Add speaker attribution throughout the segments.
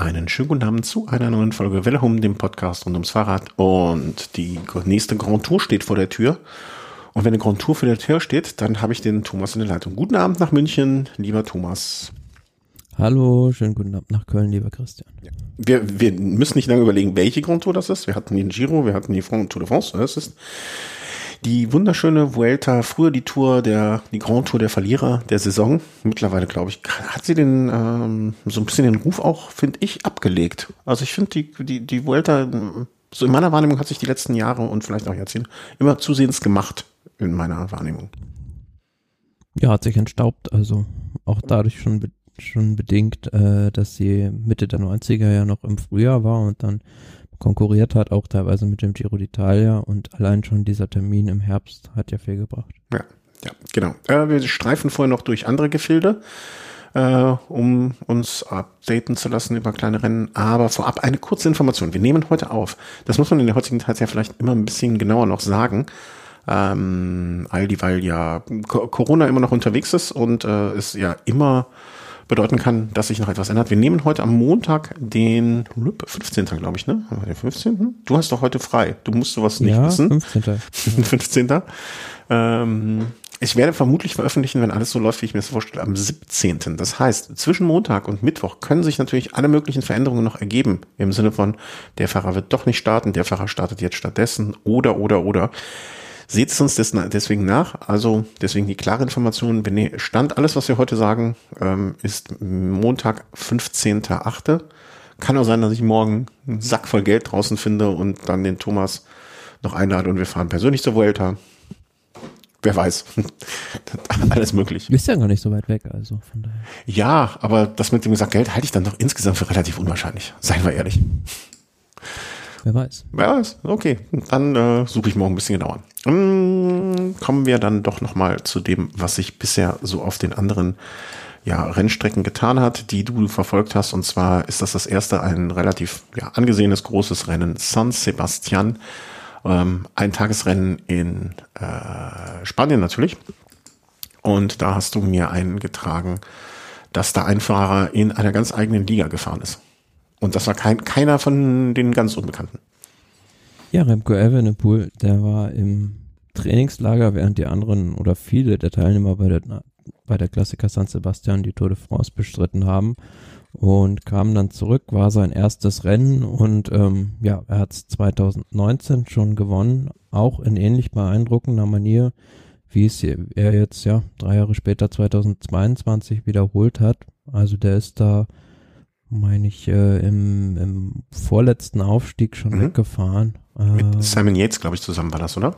Speaker 1: Einen schönen guten Abend zu einer neuen Folge Welle Home, dem Podcast rund ums Fahrrad. Und die nächste Grand Tour steht vor der Tür. Und wenn eine Grand Tour vor der Tür steht, dann habe ich den Thomas in der Leitung. Guten Abend nach München, lieber Thomas.
Speaker 2: Hallo, schönen guten Abend nach Köln, lieber Christian.
Speaker 1: Ja. Wir, wir müssen nicht lange überlegen, welche Grand Tour das ist. Wir hatten den Giro, wir hatten die Tour de France. Das ist die wunderschöne Vuelta, früher die Tour der, die Grand Tour der Verlierer der Saison. Mittlerweile, glaube ich, hat sie den, ähm, so ein bisschen den Ruf auch, finde ich, abgelegt. Also ich finde die, die, die Vuelta, so in meiner Wahrnehmung hat sich die letzten Jahre und vielleicht auch Jahrzehnte immer zusehends gemacht in meiner Wahrnehmung.
Speaker 2: Ja, hat sich entstaubt, also auch dadurch schon, schon bedingt, äh, dass sie Mitte der 90er ja noch im Frühjahr war und dann konkurriert hat, auch teilweise mit dem Giro d'Italia und allein schon dieser Termin im Herbst hat ja viel gebracht.
Speaker 1: Ja, ja, genau. Äh, wir streifen vorher noch durch andere Gefilde, äh, um uns updaten zu lassen über kleine Rennen. Aber vorab eine kurze Information. Wir nehmen heute auf. Das muss man in der heutigen Zeit ja vielleicht immer ein bisschen genauer noch sagen. Ähm, all die, weil ja Corona immer noch unterwegs ist und äh, es ja immer bedeuten kann, dass sich noch etwas ändert. Wir nehmen heute am Montag den 15. glaube ich, ne? Den 15. Du hast doch heute frei. Du musst sowas nicht
Speaker 2: ja,
Speaker 1: wissen.
Speaker 2: 15.
Speaker 1: 15. Ähm, ich werde vermutlich veröffentlichen, wenn alles so läuft, wie ich mir das vorstelle, am 17. Das heißt, zwischen Montag und Mittwoch können sich natürlich alle möglichen Veränderungen noch ergeben. Im Sinne von, der Fahrer wird doch nicht starten, der Fahrer startet jetzt stattdessen oder, oder, oder. Seht es uns deswegen nach. Also deswegen die klare Information. Wenn Stand, alles, was wir heute sagen, ähm, ist Montag, 15.8. Kann auch sein, dass ich morgen einen Sack voll Geld draußen finde und dann den Thomas noch einlade und wir fahren persönlich zur Vuelta. Wer weiß. Alles möglich.
Speaker 2: Ist ja gar nicht so weit weg, also von daher.
Speaker 1: Ja, aber das mit dem gesagt Geld halte ich dann doch insgesamt für relativ unwahrscheinlich. Seien wir ehrlich.
Speaker 2: Wer weiß.
Speaker 1: Wer weiß. Okay, dann äh, suche ich morgen ein bisschen genauer. Hm, kommen wir dann doch nochmal zu dem, was sich bisher so auf den anderen ja, Rennstrecken getan hat, die du verfolgt hast. Und zwar ist das das erste ein relativ ja, angesehenes großes Rennen San Sebastian. Ähm, ein Tagesrennen in äh, Spanien natürlich. Und da hast du mir eingetragen, dass da ein Fahrer in einer ganz eigenen Liga gefahren ist. Und das war kein, keiner von den ganz Unbekannten.
Speaker 2: Ja, Remco Evenepoel, der war im Trainingslager, während die anderen oder viele der Teilnehmer bei der, bei der Klassiker San Sebastian die Tour de France bestritten haben und kam dann zurück, war sein erstes Rennen und ähm, ja, er hat es 2019 schon gewonnen, auch in ähnlich beeindruckender Manier, wie es er jetzt ja drei Jahre später 2022 wiederholt hat. Also der ist da meine ich, äh, im, im vorletzten Aufstieg schon mhm. weggefahren.
Speaker 1: Mit äh, Simon Yates, glaube ich, zusammen war das, oder?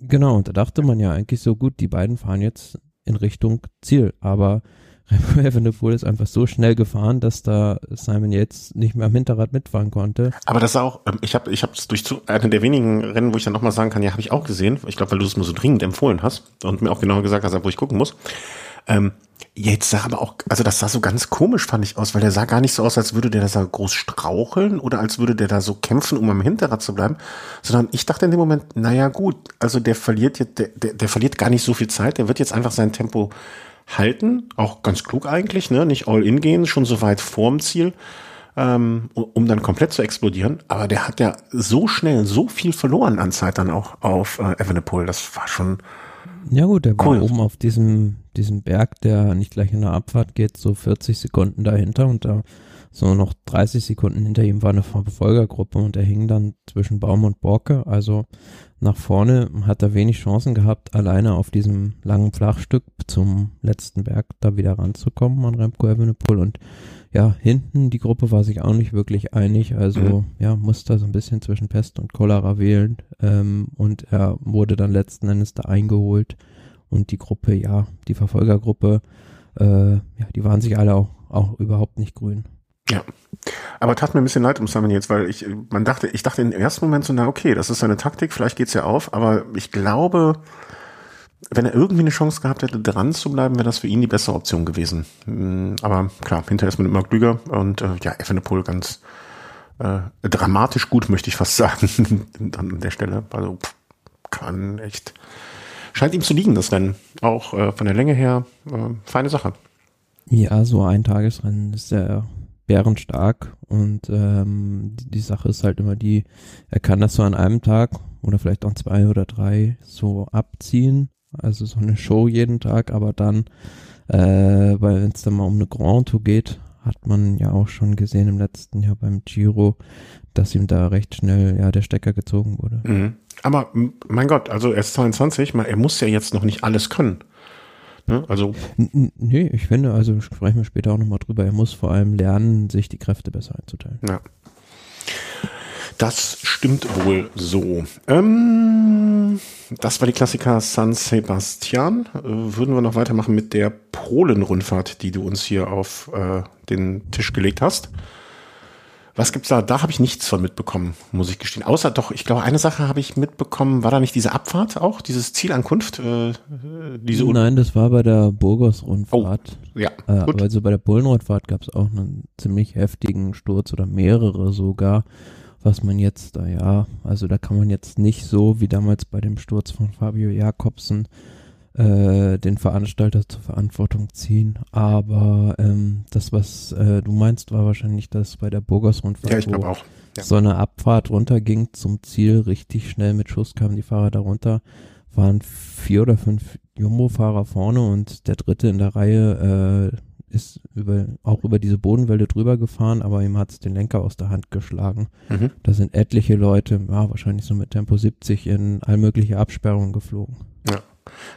Speaker 2: Genau, und da dachte man ja eigentlich so gut, die beiden fahren jetzt in Richtung Ziel, aber Remco Evenepoel ist einfach so schnell gefahren, dass da Simon Yates nicht mehr am Hinterrad mitfahren konnte.
Speaker 1: Aber das auch, ähm, ich habe ich es durch zu, eine der wenigen Rennen, wo ich dann nochmal sagen kann, ja, habe ich auch gesehen. Ich glaube, weil du es mir so dringend empfohlen hast und mir auch genau gesagt hast, wo ich gucken muss. Ähm, Jetzt sah aber auch, also das sah so ganz komisch, fand ich aus, weil der sah gar nicht so aus, als würde der da groß straucheln oder als würde der da so kämpfen, um am Hinterrad zu bleiben, sondern ich dachte in dem Moment, naja gut, also der verliert jetzt, der, der, der verliert gar nicht so viel Zeit, der wird jetzt einfach sein Tempo halten, auch ganz klug eigentlich, ne, nicht all in gehen, schon so weit vorm Ziel, ähm, um dann komplett zu explodieren, aber der hat ja so schnell so viel verloren an Zeit dann auch auf äh, Evenepoel, das war schon,
Speaker 2: ja gut, der cool. war oben auf diesem, diesem Berg, der nicht gleich in der Abfahrt geht, so 40 Sekunden dahinter und da so noch 30 Sekunden hinter ihm war eine Verfolgergruppe und er hing dann zwischen Baum und Borke. Also nach vorne hat er wenig Chancen gehabt, alleine auf diesem langen Flachstück zum letzten Berg da wieder ranzukommen an Remco Evenepoel und ja, hinten die Gruppe war sich auch nicht wirklich einig, also mhm. ja, musste so ein bisschen zwischen Pest und Cholera wählen. Ähm, und er wurde dann letzten Endes da eingeholt. Und die Gruppe, ja, die Verfolgergruppe, äh, ja, die waren sich alle auch, auch überhaupt nicht grün.
Speaker 1: Ja, aber tat mir ein bisschen leid um Simon jetzt, weil ich, man dachte, ich dachte im ersten Moment so, na okay, das ist seine Taktik, vielleicht geht's ja auf, aber ich glaube, wenn er irgendwie eine Chance gehabt hätte, dran zu bleiben, wäre das für ihn die bessere Option gewesen. Mm, aber klar, hinterher ist man immer klüger und äh, ja, Evenepoel ganz äh, dramatisch gut, möchte ich fast sagen, an der Stelle. Also kann echt, scheint ihm zu liegen, das Rennen. Auch äh, von der Länge her, äh, feine Sache.
Speaker 2: Ja, so ein Tagesrennen ist ja bärenstark und ähm, die, die Sache ist halt immer die, er kann das so an einem Tag oder vielleicht auch zwei oder drei so abziehen, also so eine Show jeden Tag, aber dann, äh, wenn es dann mal um eine Grand Tour geht, hat man ja auch schon gesehen im letzten Jahr beim Giro, dass ihm da recht schnell ja der Stecker gezogen wurde.
Speaker 1: Mhm. Aber mein Gott, also er ist 22, er muss ja jetzt noch nicht alles können. Ne? Also
Speaker 2: nee, ich finde, also sprechen wir später auch nochmal drüber, er muss vor allem lernen, sich die Kräfte besser einzuteilen.
Speaker 1: Ja. Das stimmt wohl so. Ähm, das war die Klassiker San Sebastian. Äh, würden wir noch weitermachen mit der Polen-Rundfahrt, die du uns hier auf äh, den Tisch gelegt hast. Was gibt's da? Da habe ich nichts von mitbekommen, muss ich gestehen. Außer doch, ich glaube, eine Sache habe ich mitbekommen. War da nicht diese Abfahrt auch, dieses Zielankunft? Äh,
Speaker 2: diese Nein, das war bei der Burgos-Rundfahrt. Oh, ja, äh, gut. Also bei der Polen-Rundfahrt gab es auch einen ziemlich heftigen Sturz oder mehrere sogar was man jetzt da, ja, also da kann man jetzt nicht so wie damals bei dem Sturz von Fabio Jakobsen äh, den Veranstalter zur Verantwortung ziehen. Aber ähm, das, was äh, du meinst, war wahrscheinlich das bei der Burgers-Rundfahrt.
Speaker 1: Ja, ich auch.
Speaker 2: Ja. So eine Abfahrt runterging zum Ziel, richtig schnell mit Schuss kamen die Fahrer darunter, waren vier oder fünf Jumbo-Fahrer vorne und der dritte in der Reihe äh, ist über, auch über diese Bodenwelle drüber gefahren, aber ihm hat es den Lenker aus der Hand geschlagen. Mhm. Da sind etliche Leute, ja, wahrscheinlich so mit Tempo 70 in allmögliche Absperrungen geflogen.
Speaker 1: Ja.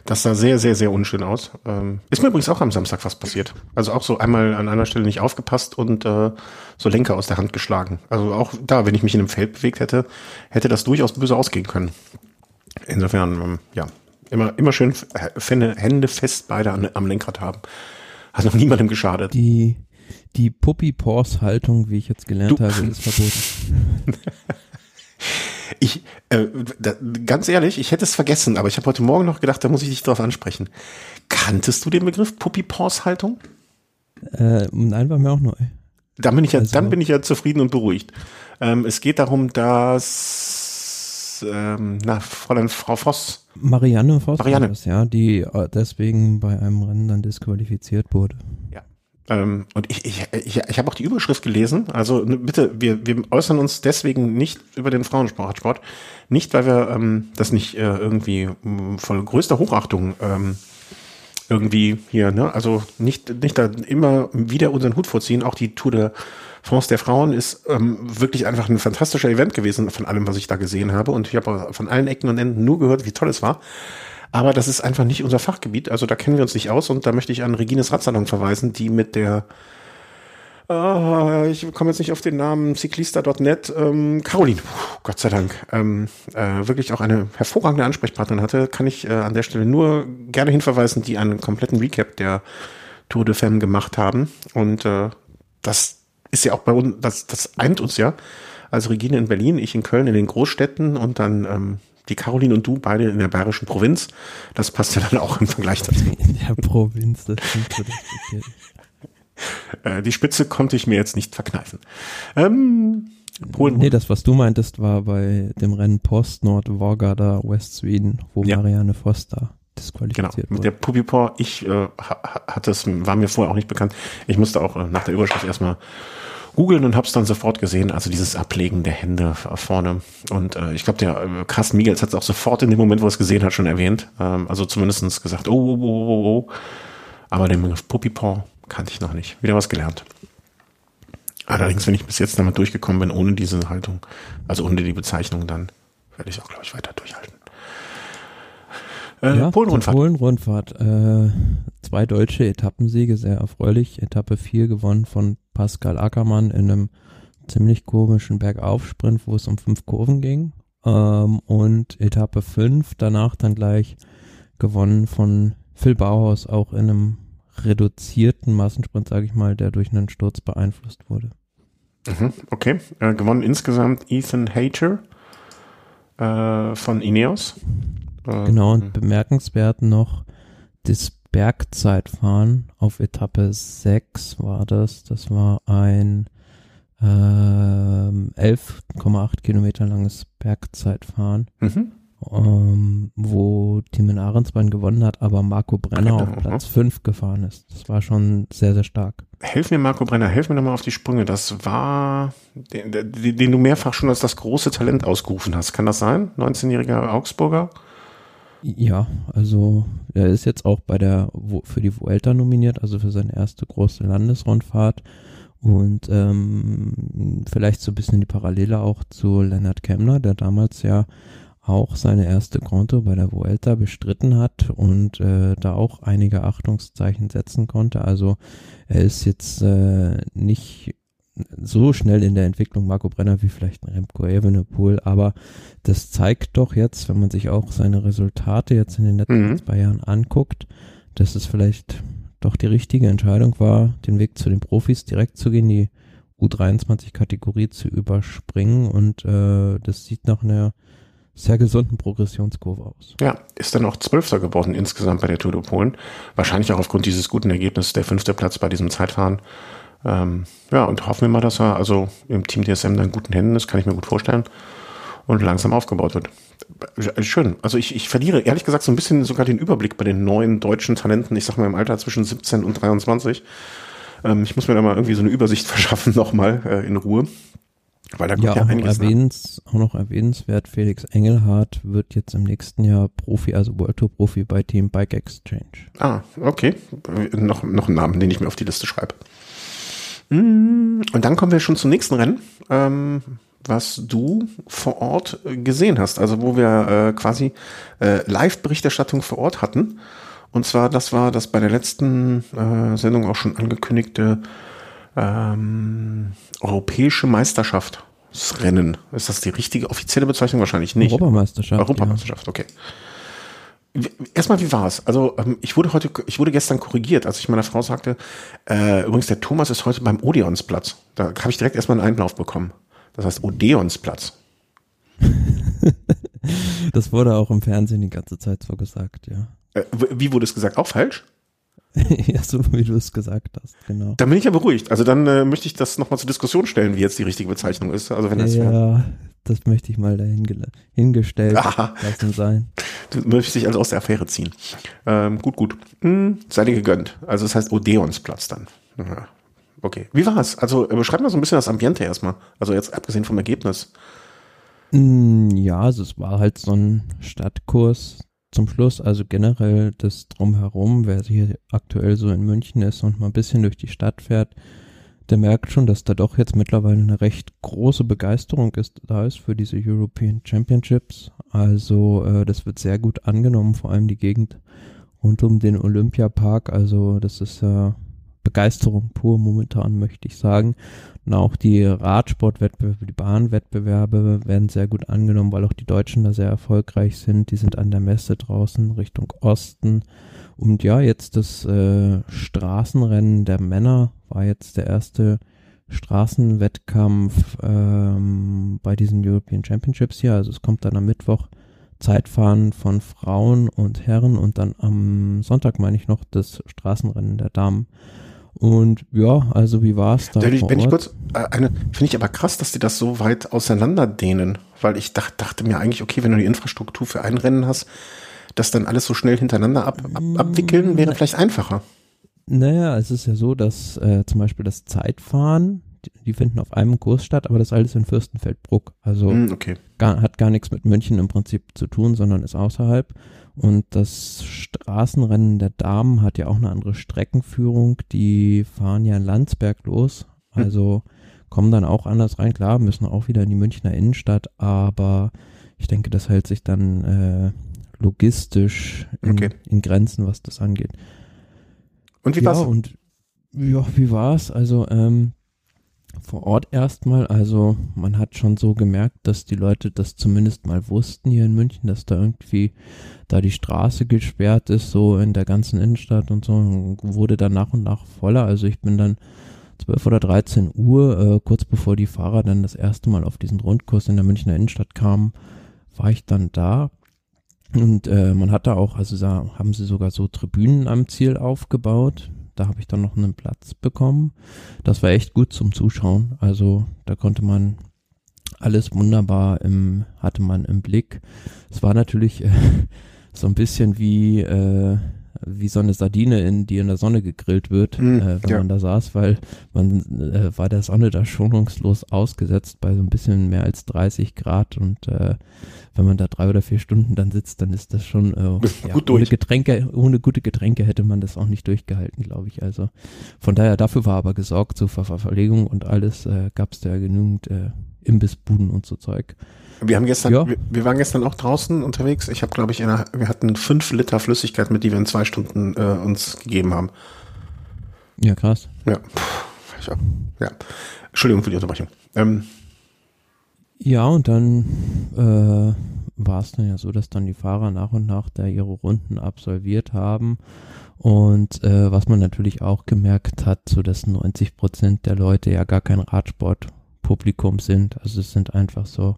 Speaker 1: Das sah sehr, sehr, sehr unschön aus. Ähm, ist mir übrigens auch am Samstag fast passiert. Also auch so einmal an einer Stelle nicht aufgepasst und äh, so Lenker aus der Hand geschlagen. Also auch da, wenn ich mich in einem Feld bewegt hätte, hätte das durchaus böse ausgehen können. Insofern, ähm, ja, immer, immer schön Hände fest beide an, am Lenkrad haben. Hat noch niemandem geschadet.
Speaker 2: Die, die Puppy-Pause-Haltung, wie ich jetzt gelernt du. habe, ist verboten.
Speaker 1: ich, äh, da, ganz ehrlich, ich hätte es vergessen, aber ich habe heute Morgen noch gedacht, da muss ich dich drauf ansprechen. Kanntest du den Begriff Puppy-Pause-Haltung?
Speaker 2: Äh, nein, war mir auch neu.
Speaker 1: Dann bin ich ja, also, dann bin ich ja zufrieden und beruhigt. Ähm, es geht darum, dass ähm, na, Fräulein Frau Voss
Speaker 2: Marianne Voss, Marianne. Das, ja, die äh, deswegen bei einem Rennen dann disqualifiziert wurde.
Speaker 1: Ja. Ähm, und ich, ich, ich, ich habe auch die Überschrift gelesen. Also bitte, wir, wir äußern uns deswegen nicht über den Frauensport. Nicht, weil wir ähm, das nicht äh, irgendwie äh, voll größter Hochachtung ähm, irgendwie hier, ne? Also nicht, nicht da immer wieder unseren Hut vorziehen. Auch die Tour de France der Frauen ist ähm, wirklich einfach ein fantastischer Event gewesen von allem, was ich da gesehen habe. Und ich habe von allen Ecken und Enden nur gehört, wie toll es war. Aber das ist einfach nicht unser Fachgebiet. Also da kennen wir uns nicht aus. Und da möchte ich an Regines Radsalon verweisen, die mit der Uh, ich komme jetzt nicht auf den Namen, cyclista.net, ähm, Caroline, Puh, Gott sei Dank, ähm, äh, wirklich auch eine hervorragende Ansprechpartnerin hatte, kann ich äh, an der Stelle nur gerne hinverweisen, die einen kompletten Recap der Tour de Femme gemacht haben. Und äh, das ist ja auch bei uns, das, das eint uns ja. Also Regine in Berlin, ich in Köln, in den Großstädten und dann ähm, die Caroline und du beide in der bayerischen Provinz. Das passt ja dann auch im Vergleich dazu.
Speaker 2: In der Provinz, das stimmt
Speaker 1: äh, Die Spitze konnte ich mir jetzt nicht verkneifen. Ähm,
Speaker 2: Polen. Nee, das, was du meintest, war bei dem Rennen Post Nord Vorgada West Sweden, wo ja. Marianne Foster disqualifiziert genau.
Speaker 1: Mit der Pupipor, ich äh, hatte es, war mir vorher auch nicht bekannt. Ich musste auch äh, nach der Überschrift erstmal googeln und hab's dann sofort gesehen. Also dieses Ablegen der Hände vorne. Und äh, ich glaube, der äh, Carsten Miegels hat es auch sofort in dem Moment, wo er es gesehen hat, schon erwähnt. Ähm, also zumindestens gesagt, oh, oh, oh, oh, oh. Aber den Begriff Pupipor kannte ich noch nicht. Wieder was gelernt. Allerdings, wenn ich bis jetzt damit durchgekommen bin, ohne diese Haltung, also ohne die Bezeichnung, dann werde ich auch, glaube ich, weiter durchhalten.
Speaker 2: Äh, ja, Polen-Rundfahrt. Polen-Rundfahrt. Äh, zwei deutsche Etappensiege, sehr erfreulich. Etappe 4 gewonnen von Pascal Ackermann in einem ziemlich komischen Bergaufsprint, wo es um fünf Kurven ging. Ähm, und Etappe 5 danach dann gleich gewonnen von Phil Bauhaus, auch in einem reduzierten Massensprint, sage ich mal, der durch einen Sturz beeinflusst wurde.
Speaker 1: Mhm, okay, äh, gewonnen insgesamt Ethan Hater äh, von Ineos.
Speaker 2: Äh, genau, und hm. bemerkenswert noch das Bergzeitfahren auf Etappe 6 war das. Das war ein äh, 11,8 Kilometer langes Bergzeitfahren. Mhm. ähm, wo Timen Ahrensbein gewonnen hat, aber Marco Brenner auf Platz 5 gefahren ist. Das war schon sehr, sehr stark.
Speaker 1: Helf mir, Marco Brenner, helf mir nochmal auf die Sprünge. Das war, den, den, den, du mehrfach schon als das große Talent ausgerufen hast. Kann das sein? 19-jähriger Augsburger?
Speaker 2: Ja, also er ist jetzt auch bei der für die Vuelta nominiert, also für seine erste große Landesrundfahrt. Und ähm, vielleicht so ein bisschen die Parallele auch zu Leonard Kemner, der damals ja auch seine erste Tour bei der Vuelta bestritten hat und äh, da auch einige Achtungszeichen setzen konnte. Also er ist jetzt äh, nicht so schnell in der Entwicklung Marco Brenner wie vielleicht ein Remco Evenepoel, aber das zeigt doch jetzt, wenn man sich auch seine Resultate jetzt in den letzten mhm. zwei Jahren anguckt, dass es vielleicht doch die richtige Entscheidung war, den Weg zu den Profis direkt zu gehen, die U23-Kategorie zu überspringen und äh, das sieht nach einer sehr gesunden Progressionskurve aus.
Speaker 1: Ja, ist dann auch Zwölfter geworden insgesamt bei der Tour de Polen. Wahrscheinlich auch aufgrund dieses guten Ergebnisses der fünfte Platz bei diesem Zeitfahren. Ähm, ja, und hoffen wir mal, dass er also im Team DSM dann in guten Händen ist, kann ich mir gut vorstellen, und langsam aufgebaut wird. Schön. Also ich, ich verliere ehrlich gesagt so ein bisschen sogar den Überblick bei den neuen deutschen Talenten, ich sag mal im Alter zwischen 17 und 23. Ähm, ich muss mir da mal irgendwie so eine Übersicht verschaffen nochmal äh, in Ruhe.
Speaker 2: Weil da kommt ja, ja auch, noch erwähnens, auch noch erwähnenswert, Felix Engelhardt wird jetzt im nächsten Jahr Profi, also World Tour Profi bei Team Bike Exchange.
Speaker 1: Ah, okay. Noch, noch ein Name, den ich mir auf die Liste schreibe. Und dann kommen wir schon zum nächsten Rennen, ähm, was du vor Ort gesehen hast. Also wo wir äh, quasi äh, Live-Berichterstattung vor Ort hatten. Und zwar, das war das bei der letzten äh, Sendung auch schon angekündigte ähm, europäische Meisterschaftsrennen. Ist das die richtige offizielle Bezeichnung? Wahrscheinlich nicht.
Speaker 2: Europameisterschaft.
Speaker 1: Europameisterschaft, ja. okay. Erstmal, wie war's? Also ähm, ich wurde heute, ich wurde gestern korrigiert, als ich meiner Frau sagte, äh, übrigens der Thomas ist heute beim Odeonsplatz. Da habe ich direkt erstmal einen Einlauf bekommen. Das heißt Odeonsplatz.
Speaker 2: das wurde auch im Fernsehen die ganze Zeit so gesagt, ja.
Speaker 1: Äh, wie wurde es gesagt? Auch falsch?
Speaker 2: ja, so wie du es gesagt hast, genau.
Speaker 1: Dann bin ich ja beruhigt. Also dann äh, möchte ich das nochmal zur Diskussion stellen, wie jetzt die richtige Bezeichnung ist. Also wenn das
Speaker 2: ja, das möchte ich mal dahin hingestellt Aha. lassen sein.
Speaker 1: Du möchtest dich also aus der Affäre ziehen. Ähm, gut, gut. Hm, sei dir gegönnt. Also das heißt Odeonsplatz dann. Ja. Okay. Wie war es? Also äh, beschreib mal so ein bisschen das Ambiente erstmal. Also jetzt abgesehen vom Ergebnis.
Speaker 2: Hm, ja, also es war halt so ein Stadtkurs zum Schluss, also generell das Drumherum, wer hier aktuell so in München ist und mal ein bisschen durch die Stadt fährt, der merkt schon, dass da doch jetzt mittlerweile eine recht große Begeisterung ist, da ist für diese European Championships. Also äh, das wird sehr gut angenommen, vor allem die Gegend rund um den Olympiapark. Also das ist äh, Begeisterung pur momentan, möchte ich sagen. Und auch die Radsportwettbewerbe, die Bahnwettbewerbe werden sehr gut angenommen, weil auch die Deutschen da sehr erfolgreich sind. Die sind an der Messe draußen Richtung Osten. Und ja, jetzt das äh, Straßenrennen der Männer war jetzt der erste Straßenwettkampf ähm, bei diesen European Championships hier. Also es kommt dann am Mittwoch Zeitfahren von Frauen und Herren und dann am Sonntag meine ich noch das Straßenrennen der Damen. Und ja, also wie war es da?
Speaker 1: Wenn ich, wenn ich kurz, äh, eine, finde ich aber krass, dass die das so weit auseinanderdehnen, weil ich dacht, dachte mir eigentlich, okay, wenn du die Infrastruktur für ein Rennen hast, das dann alles so schnell hintereinander ab, ab, abwickeln, wäre vielleicht einfacher.
Speaker 2: Naja, es ist ja so, dass äh, zum Beispiel das Zeitfahren, die, die, finden auf einem Kurs statt, aber das alles in Fürstenfeldbruck. Also mm, okay. gar, hat gar nichts mit München im Prinzip zu tun, sondern ist außerhalb. Und das Straßenrennen der Damen hat ja auch eine andere Streckenführung. Die fahren ja in Landsberg los. Hm. Also kommen dann auch anders rein. Klar, müssen auch wieder in die Münchner Innenstadt, aber ich denke, das hält sich dann äh, logistisch in, okay. in, Grenzen, was das angeht.
Speaker 1: Und wie ja, war's? Und
Speaker 2: ja, wie war's? Also ähm, vor Ort erstmal. Also man hat schon so gemerkt, dass die Leute das zumindest mal wussten hier in München, dass da irgendwie da die Straße gesperrt ist, so in der ganzen Innenstadt und so, wurde dann nach und nach voller. Also ich bin dann 12 oder 13 Uhr, äh, kurz bevor die Fahrer dann das erste Mal auf diesen Rundkurs in der Münchner Innenstadt kamen, war ich dann da. Und äh, man hat da auch, also da haben sie sogar so Tribünen am Ziel aufgebaut, da habe ich dann noch einen Platz bekommen. Das war echt gut zum Zuschauen. Also da konnte man alles wunderbar im, hatte man im Blick. Es war natürlich äh, so ein bisschen wie, äh, wie so eine Sardine, in, die in der Sonne gegrillt wird, mm, äh, wenn ja. man da saß, weil man äh, war der Sonne da schonungslos ausgesetzt bei so ein bisschen mehr als 30 Grad und äh, wenn man da drei oder vier Stunden dann sitzt, dann ist das schon äh, ja, gut ohne Getränke, ohne gute Getränke hätte man das auch nicht durchgehalten, glaube ich. Also von daher dafür war aber gesorgt, so Ver Verpflegung und alles äh, gab es da genügend äh, Imbissbuden und so Zeug.
Speaker 1: Wir haben gestern, ja. wir, wir, waren gestern auch draußen unterwegs. Ich habe, glaube ich, einer, wir hatten fünf Liter Flüssigkeit mit, die wir in zwei Stunden äh, uns gegeben haben.
Speaker 2: Ja, krass.
Speaker 1: Ja. ja. Entschuldigung für die Unterbrechung. Ähm,
Speaker 2: ja, und dann äh, war es dann ja so, dass dann die Fahrer nach und nach da ihre Runden absolviert haben. Und äh, was man natürlich auch gemerkt hat, so dass 90 Prozent der Leute ja gar kein Radsportpublikum sind. Also es sind einfach so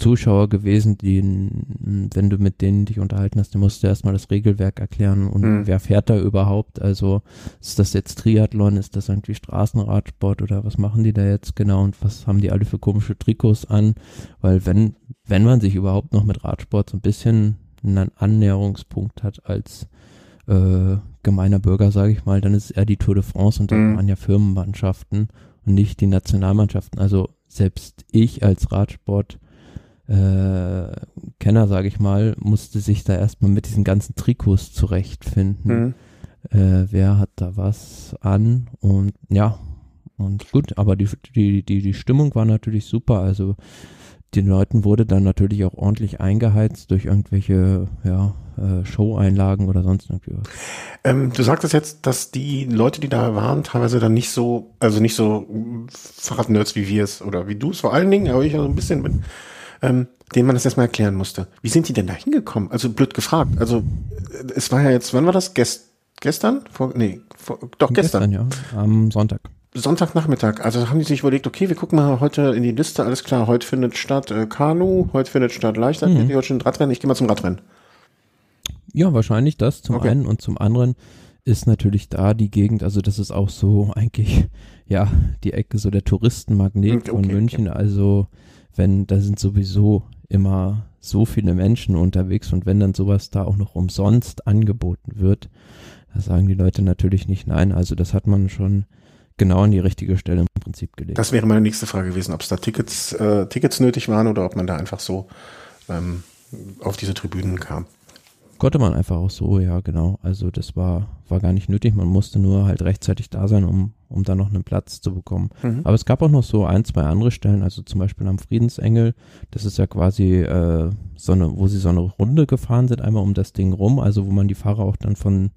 Speaker 2: Zuschauer gewesen, die, wenn du mit denen dich unterhalten hast, dann musst du erstmal das Regelwerk erklären und mhm. wer fährt da überhaupt? Also ist das jetzt Triathlon, ist das irgendwie Straßenradsport oder was machen die da jetzt genau und was haben die alle für komische Trikots an? Weil wenn, wenn man sich überhaupt noch mit Radsport so ein bisschen einen Annäherungspunkt hat als äh, gemeiner Bürger, sage ich mal, dann ist es eher die Tour de France und dann mhm. waren ja Firmenmannschaften und nicht die Nationalmannschaften. Also selbst ich als Radsport äh, Kenner, sage ich mal, musste sich da erstmal mit diesen ganzen Trikots zurechtfinden. Mhm. Äh, wer hat da was an? Und ja, und gut, aber die, die, die, die Stimmung war natürlich super. Also den Leuten wurde dann natürlich auch ordentlich eingeheizt durch irgendwelche ja, äh, Show-Einlagen oder sonst irgendwie was.
Speaker 1: Ähm, du sagtest jetzt, dass die Leute, die da waren, teilweise dann nicht so, also nicht so Fahrradnerds wie wir es oder wie du es vor allen Dingen, aber ich auch ein bisschen bin ähm, denen man das erstmal erklären musste. Wie sind die denn da hingekommen? Also blöd gefragt. Also äh, es war ja jetzt, wann war das? Gest gestern? Vor, nee, vor, doch gestern.
Speaker 2: gestern. ja, am Sonntag.
Speaker 1: Sonntagnachmittag. Also haben die sich überlegt, okay, wir gucken mal heute in die Liste, alles klar, heute findet statt äh, Kanu, heute findet statt Leichtathletik, mhm. heute schon Radrennen, ich gehe mal zum Radrennen.
Speaker 2: Ja, wahrscheinlich das zum okay. einen und zum anderen ist natürlich da die Gegend, also das ist auch so eigentlich, ja, die Ecke so der Touristenmagnet okay, von München, okay. also wenn da sind sowieso immer so viele Menschen unterwegs und wenn dann sowas da auch noch umsonst angeboten wird, da sagen die Leute natürlich nicht nein. Also das hat man schon genau an die richtige Stelle im Prinzip gelegt.
Speaker 1: Das wäre meine nächste Frage gewesen, ob es da Tickets, äh, Tickets nötig waren oder ob man da einfach so ähm, auf diese Tribünen kam.
Speaker 2: Konnte man einfach auch so, ja, genau. Also das war, war gar nicht nötig. Man musste nur halt rechtzeitig da sein, um, um da noch einen Platz zu bekommen. Mhm. Aber es gab auch noch so ein, zwei andere Stellen, also zum Beispiel am Friedensengel. Das ist ja quasi äh, so eine, wo sie so eine Runde gefahren sind, einmal um das Ding rum, also wo man die Fahrer auch dann von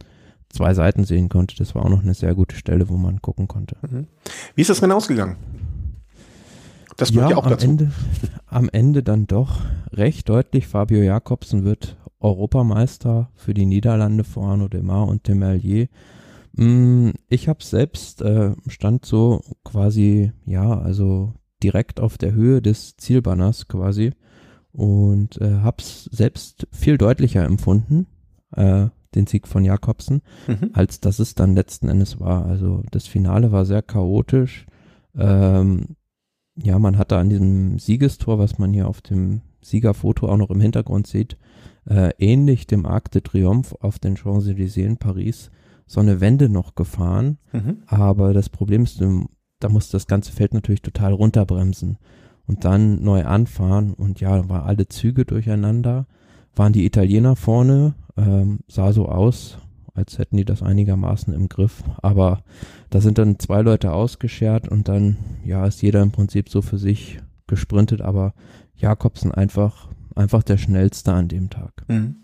Speaker 2: zwei Seiten sehen konnte. Das war auch noch eine sehr gute Stelle, wo man gucken konnte. Mhm.
Speaker 1: Wie ist das Rennen ausgegangen?
Speaker 2: Das gehört ja, ja auch am dazu. Ende, am Ende dann doch recht deutlich. Fabio Jakobsen wird Europameister für die Niederlande vor Arnaud Demar und Demelier. Mm, ich habe selbst äh, stand so quasi, ja, also direkt auf der Höhe des Zielbanners quasi und äh, hab's selbst viel deutlicher empfunden, äh, den Sieg von Jakobsen, mhm. als dass es dann letzten Endes war. Also das Finale war sehr chaotisch. Ähm, ja, man hatte an diesem Siegestor, was man hier auf dem Siegerfoto auch noch im Hintergrund sieht, äh, ähnlich dem Arc de Triomphe auf den Champs-Élysées in Paris so eine Wende noch gefahren. Mhm. Aber das Problem ist, da muss das ganze Feld natürlich total runterbremsen und dann neu anfahren. Und ja, waren alle Züge durcheinander, waren die Italiener vorne, ähm, sah so aus, als hätten die das einigermaßen im Griff. Aber da sind dann zwei Leute ausgeschert und dann, ja, ist jeder im Prinzip so für sich gesprintet, aber Jakobsen einfach einfach der schnellste an dem Tag.
Speaker 1: Mhm.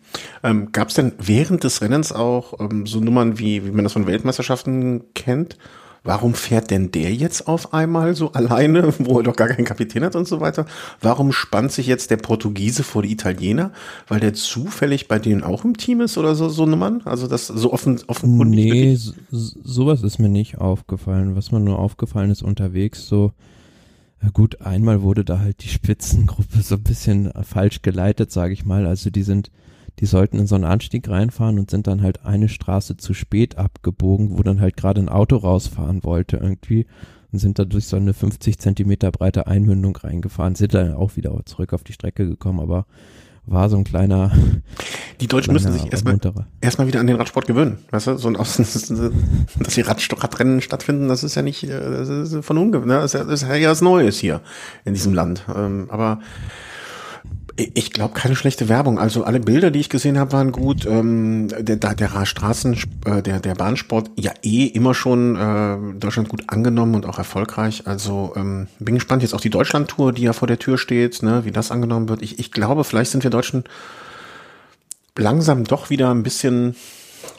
Speaker 1: Ähm, Gab es denn während des Rennens auch ähm, so Nummern, wie, wie man das von Weltmeisterschaften kennt? Warum fährt denn der jetzt auf einmal so alleine, wo er doch gar keinen Kapitän hat und so weiter? Warum spannt sich jetzt der Portugiese vor die Italiener? Weil der zufällig bei denen auch im Team ist oder so, so Nummern? Also das so offen, offenkundig?
Speaker 2: Nee, so, sowas ist mir nicht aufgefallen. Was mir nur aufgefallen ist unterwegs, so gut, einmal wurde da halt die Spitzengruppe so ein bisschen falsch geleitet, sage ich mal. Also die sind, die sollten in so einen Anstieg reinfahren und sind dann halt eine Straße zu spät abgebogen, wo dann halt gerade ein Auto rausfahren wollte irgendwie. und sind da durch so eine 50 Zentimeter breite Einmündung reingefahren, sind dann auch wieder zurück auf die Strecke gekommen, aber war so ein kleiner.
Speaker 1: Die Deutschen müssen sich erstmal erstmal wieder an den Radsport gewöhnen. Weißt du, so ein dass die Rad, Radrennen stattfinden, das ist ja nicht äh, das ist von ungewöhnlich. Ne? Das ist ja, was Neues hier in diesem Land. Ähm, aber ich glaube, keine schlechte Werbung. Also alle Bilder, die ich gesehen habe, waren gut. Ähm, der der, Straßen, äh, der, der Bahnsport ja eh immer schon äh, Deutschland gut angenommen und auch erfolgreich. Also ähm, bin gespannt jetzt auch die Deutschland-Tour, die ja vor der Tür steht, ne, wie das angenommen wird. Ich, ich glaube, vielleicht sind wir Deutschen langsam doch wieder ein bisschen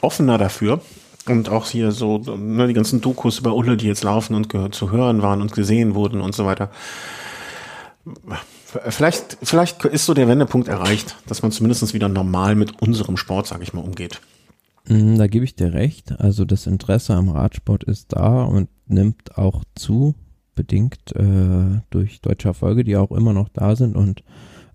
Speaker 1: offener dafür. Und auch hier so, ne, die ganzen Dokus über Ulle, die jetzt laufen und zu hören waren und gesehen wurden und so weiter Vielleicht, vielleicht ist so der Wendepunkt erreicht, dass man zumindest wieder normal mit unserem Sport, sage ich mal, umgeht.
Speaker 2: Mm, da gebe ich dir recht. Also das Interesse am Radsport ist da und nimmt auch zu, bedingt äh, durch deutsche Erfolge, die auch immer noch da sind und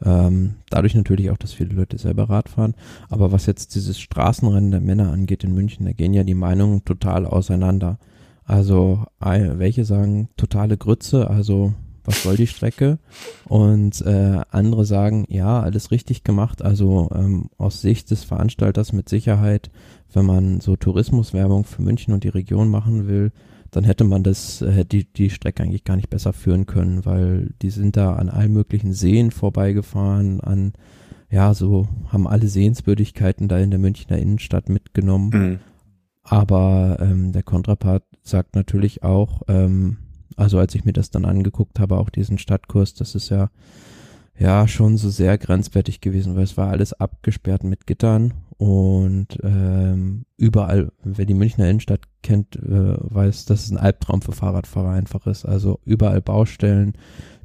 Speaker 2: ähm, dadurch natürlich auch, dass viele Leute selber Rad fahren. Aber was jetzt dieses Straßenrennen der Männer angeht in München, da gehen ja die Meinungen total auseinander. Also welche sagen totale Grütze, also was soll die Strecke? Und äh, andere sagen, ja, alles richtig gemacht. Also ähm, aus Sicht des Veranstalters mit Sicherheit, wenn man so Tourismuswerbung für München und die Region machen will, dann hätte man das, äh, die, die Strecke eigentlich gar nicht besser führen können, weil die sind da an allen möglichen Seen vorbeigefahren, an, ja, so haben alle Sehenswürdigkeiten da in der Münchner Innenstadt mitgenommen. Mhm. Aber ähm, der Kontrapart sagt natürlich auch, ähm, also als ich mir das dann angeguckt habe, auch diesen Stadtkurs, das ist ja ja schon so sehr grenzwertig gewesen, weil es war alles abgesperrt mit Gittern und ähm, überall, wer die Münchner Innenstadt kennt, äh, weiß, dass es ein Albtraum für Fahrradfahrer einfach ist. Also überall Baustellen,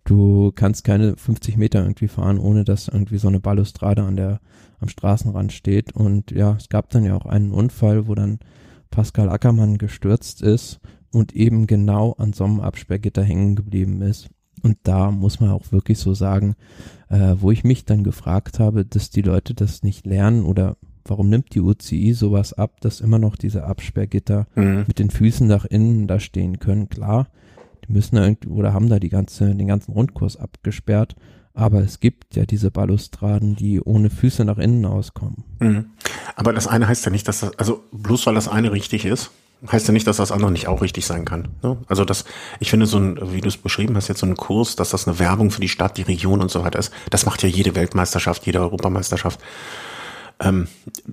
Speaker 2: du kannst keine 50 Meter irgendwie fahren, ohne dass irgendwie so eine Balustrade an der am Straßenrand steht. Und ja, es gab dann ja auch einen Unfall, wo dann Pascal Ackermann gestürzt ist und eben genau an so einem Absperrgitter hängen geblieben ist. Und da muss man auch wirklich so sagen, äh, wo ich mich dann gefragt habe, dass die Leute das nicht lernen oder warum nimmt die UCI sowas ab, dass immer noch diese Absperrgitter mhm. mit den Füßen nach innen da stehen können. Klar, die müssen da irgendwie oder haben da die ganze, den ganzen Rundkurs abgesperrt. Aber es gibt ja diese Balustraden, die ohne Füße nach innen auskommen.
Speaker 1: Mhm. Aber das eine heißt ja nicht, dass das, also bloß weil das eine richtig ist, heißt ja nicht, dass das andere nicht auch richtig sein kann. Ne? Also das, ich finde so ein, wie du es beschrieben hast, jetzt so ein Kurs, dass das eine Werbung für die Stadt, die Region und so weiter ist, das macht ja jede Weltmeisterschaft, jede Europameisterschaft. Ähm,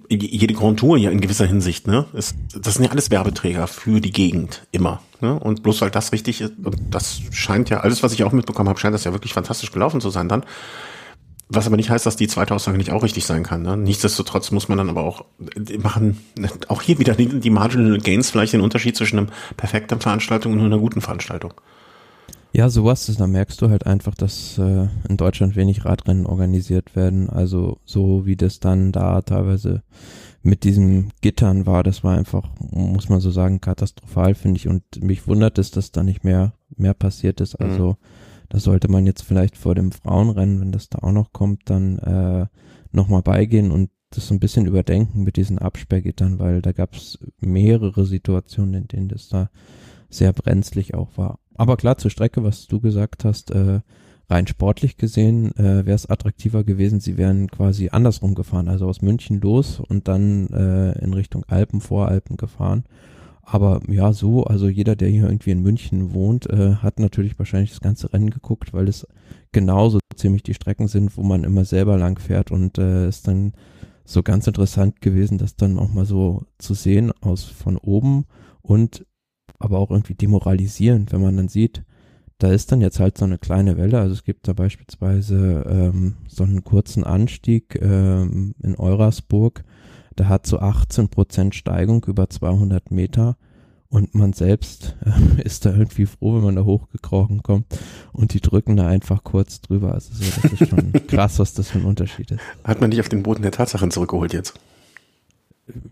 Speaker 1: jede Grand Tour ja in gewisser Hinsicht, ne? Ist, das sind ja alles Werbeträger für die Gegend, immer. Ne? Und bloß weil das richtig ist, und das scheint ja, alles, was ich auch mitbekommen habe, scheint das ja wirklich fantastisch gelaufen zu sein dann. Was aber nicht heißt, dass die zweite Aussage nicht auch richtig sein kann. Ne? Nichtsdestotrotz muss man dann aber auch machen, auch hier wieder die, die Marginal Gains vielleicht den Unterschied zwischen einer perfekten Veranstaltung und einer guten Veranstaltung.
Speaker 2: Ja, sowas ist, da merkst du halt einfach, dass äh, in Deutschland wenig Radrennen organisiert werden. Also so wie das dann da teilweise mit diesem Gittern war, das war einfach, muss man so sagen, katastrophal, finde ich. Und mich wundert es, dass da nicht mehr, mehr passiert ist. Also mhm da sollte man jetzt vielleicht vor dem Frauenrennen, wenn das da auch noch kommt, dann äh, nochmal beigehen und das so ein bisschen überdenken mit diesen Absperrgittern, weil da gab es mehrere Situationen, in denen das da sehr brenzlig auch war. Aber klar, zur Strecke, was du gesagt hast, äh, rein sportlich gesehen äh, wäre es attraktiver gewesen, sie wären quasi andersrum gefahren, also aus München los und dann äh, in Richtung Alpen, Voralpen gefahren. Aber ja, so, also jeder, der hier irgendwie in München wohnt, äh, hat natürlich wahrscheinlich das ganze Rennen geguckt, weil es genauso ziemlich die Strecken sind, wo man immer selber lang fährt und äh, ist dann so ganz interessant gewesen, das dann auch mal so zu sehen aus von oben und aber auch irgendwie demoralisierend, wenn man dann sieht, da ist dann jetzt halt so eine kleine Welle. Also es gibt da beispielsweise ähm, so einen kurzen Anstieg ähm, in Eurasburg, der hat so 18 Prozent Steigung über 200 Meter und man selbst äh, ist da irgendwie froh, wenn man da hochgekrochen kommt und die drücken da einfach kurz drüber. Also so, das ist schon krass, was das für ein Unterschied ist.
Speaker 1: Hat man dich auf den Boden der Tatsachen zurückgeholt jetzt?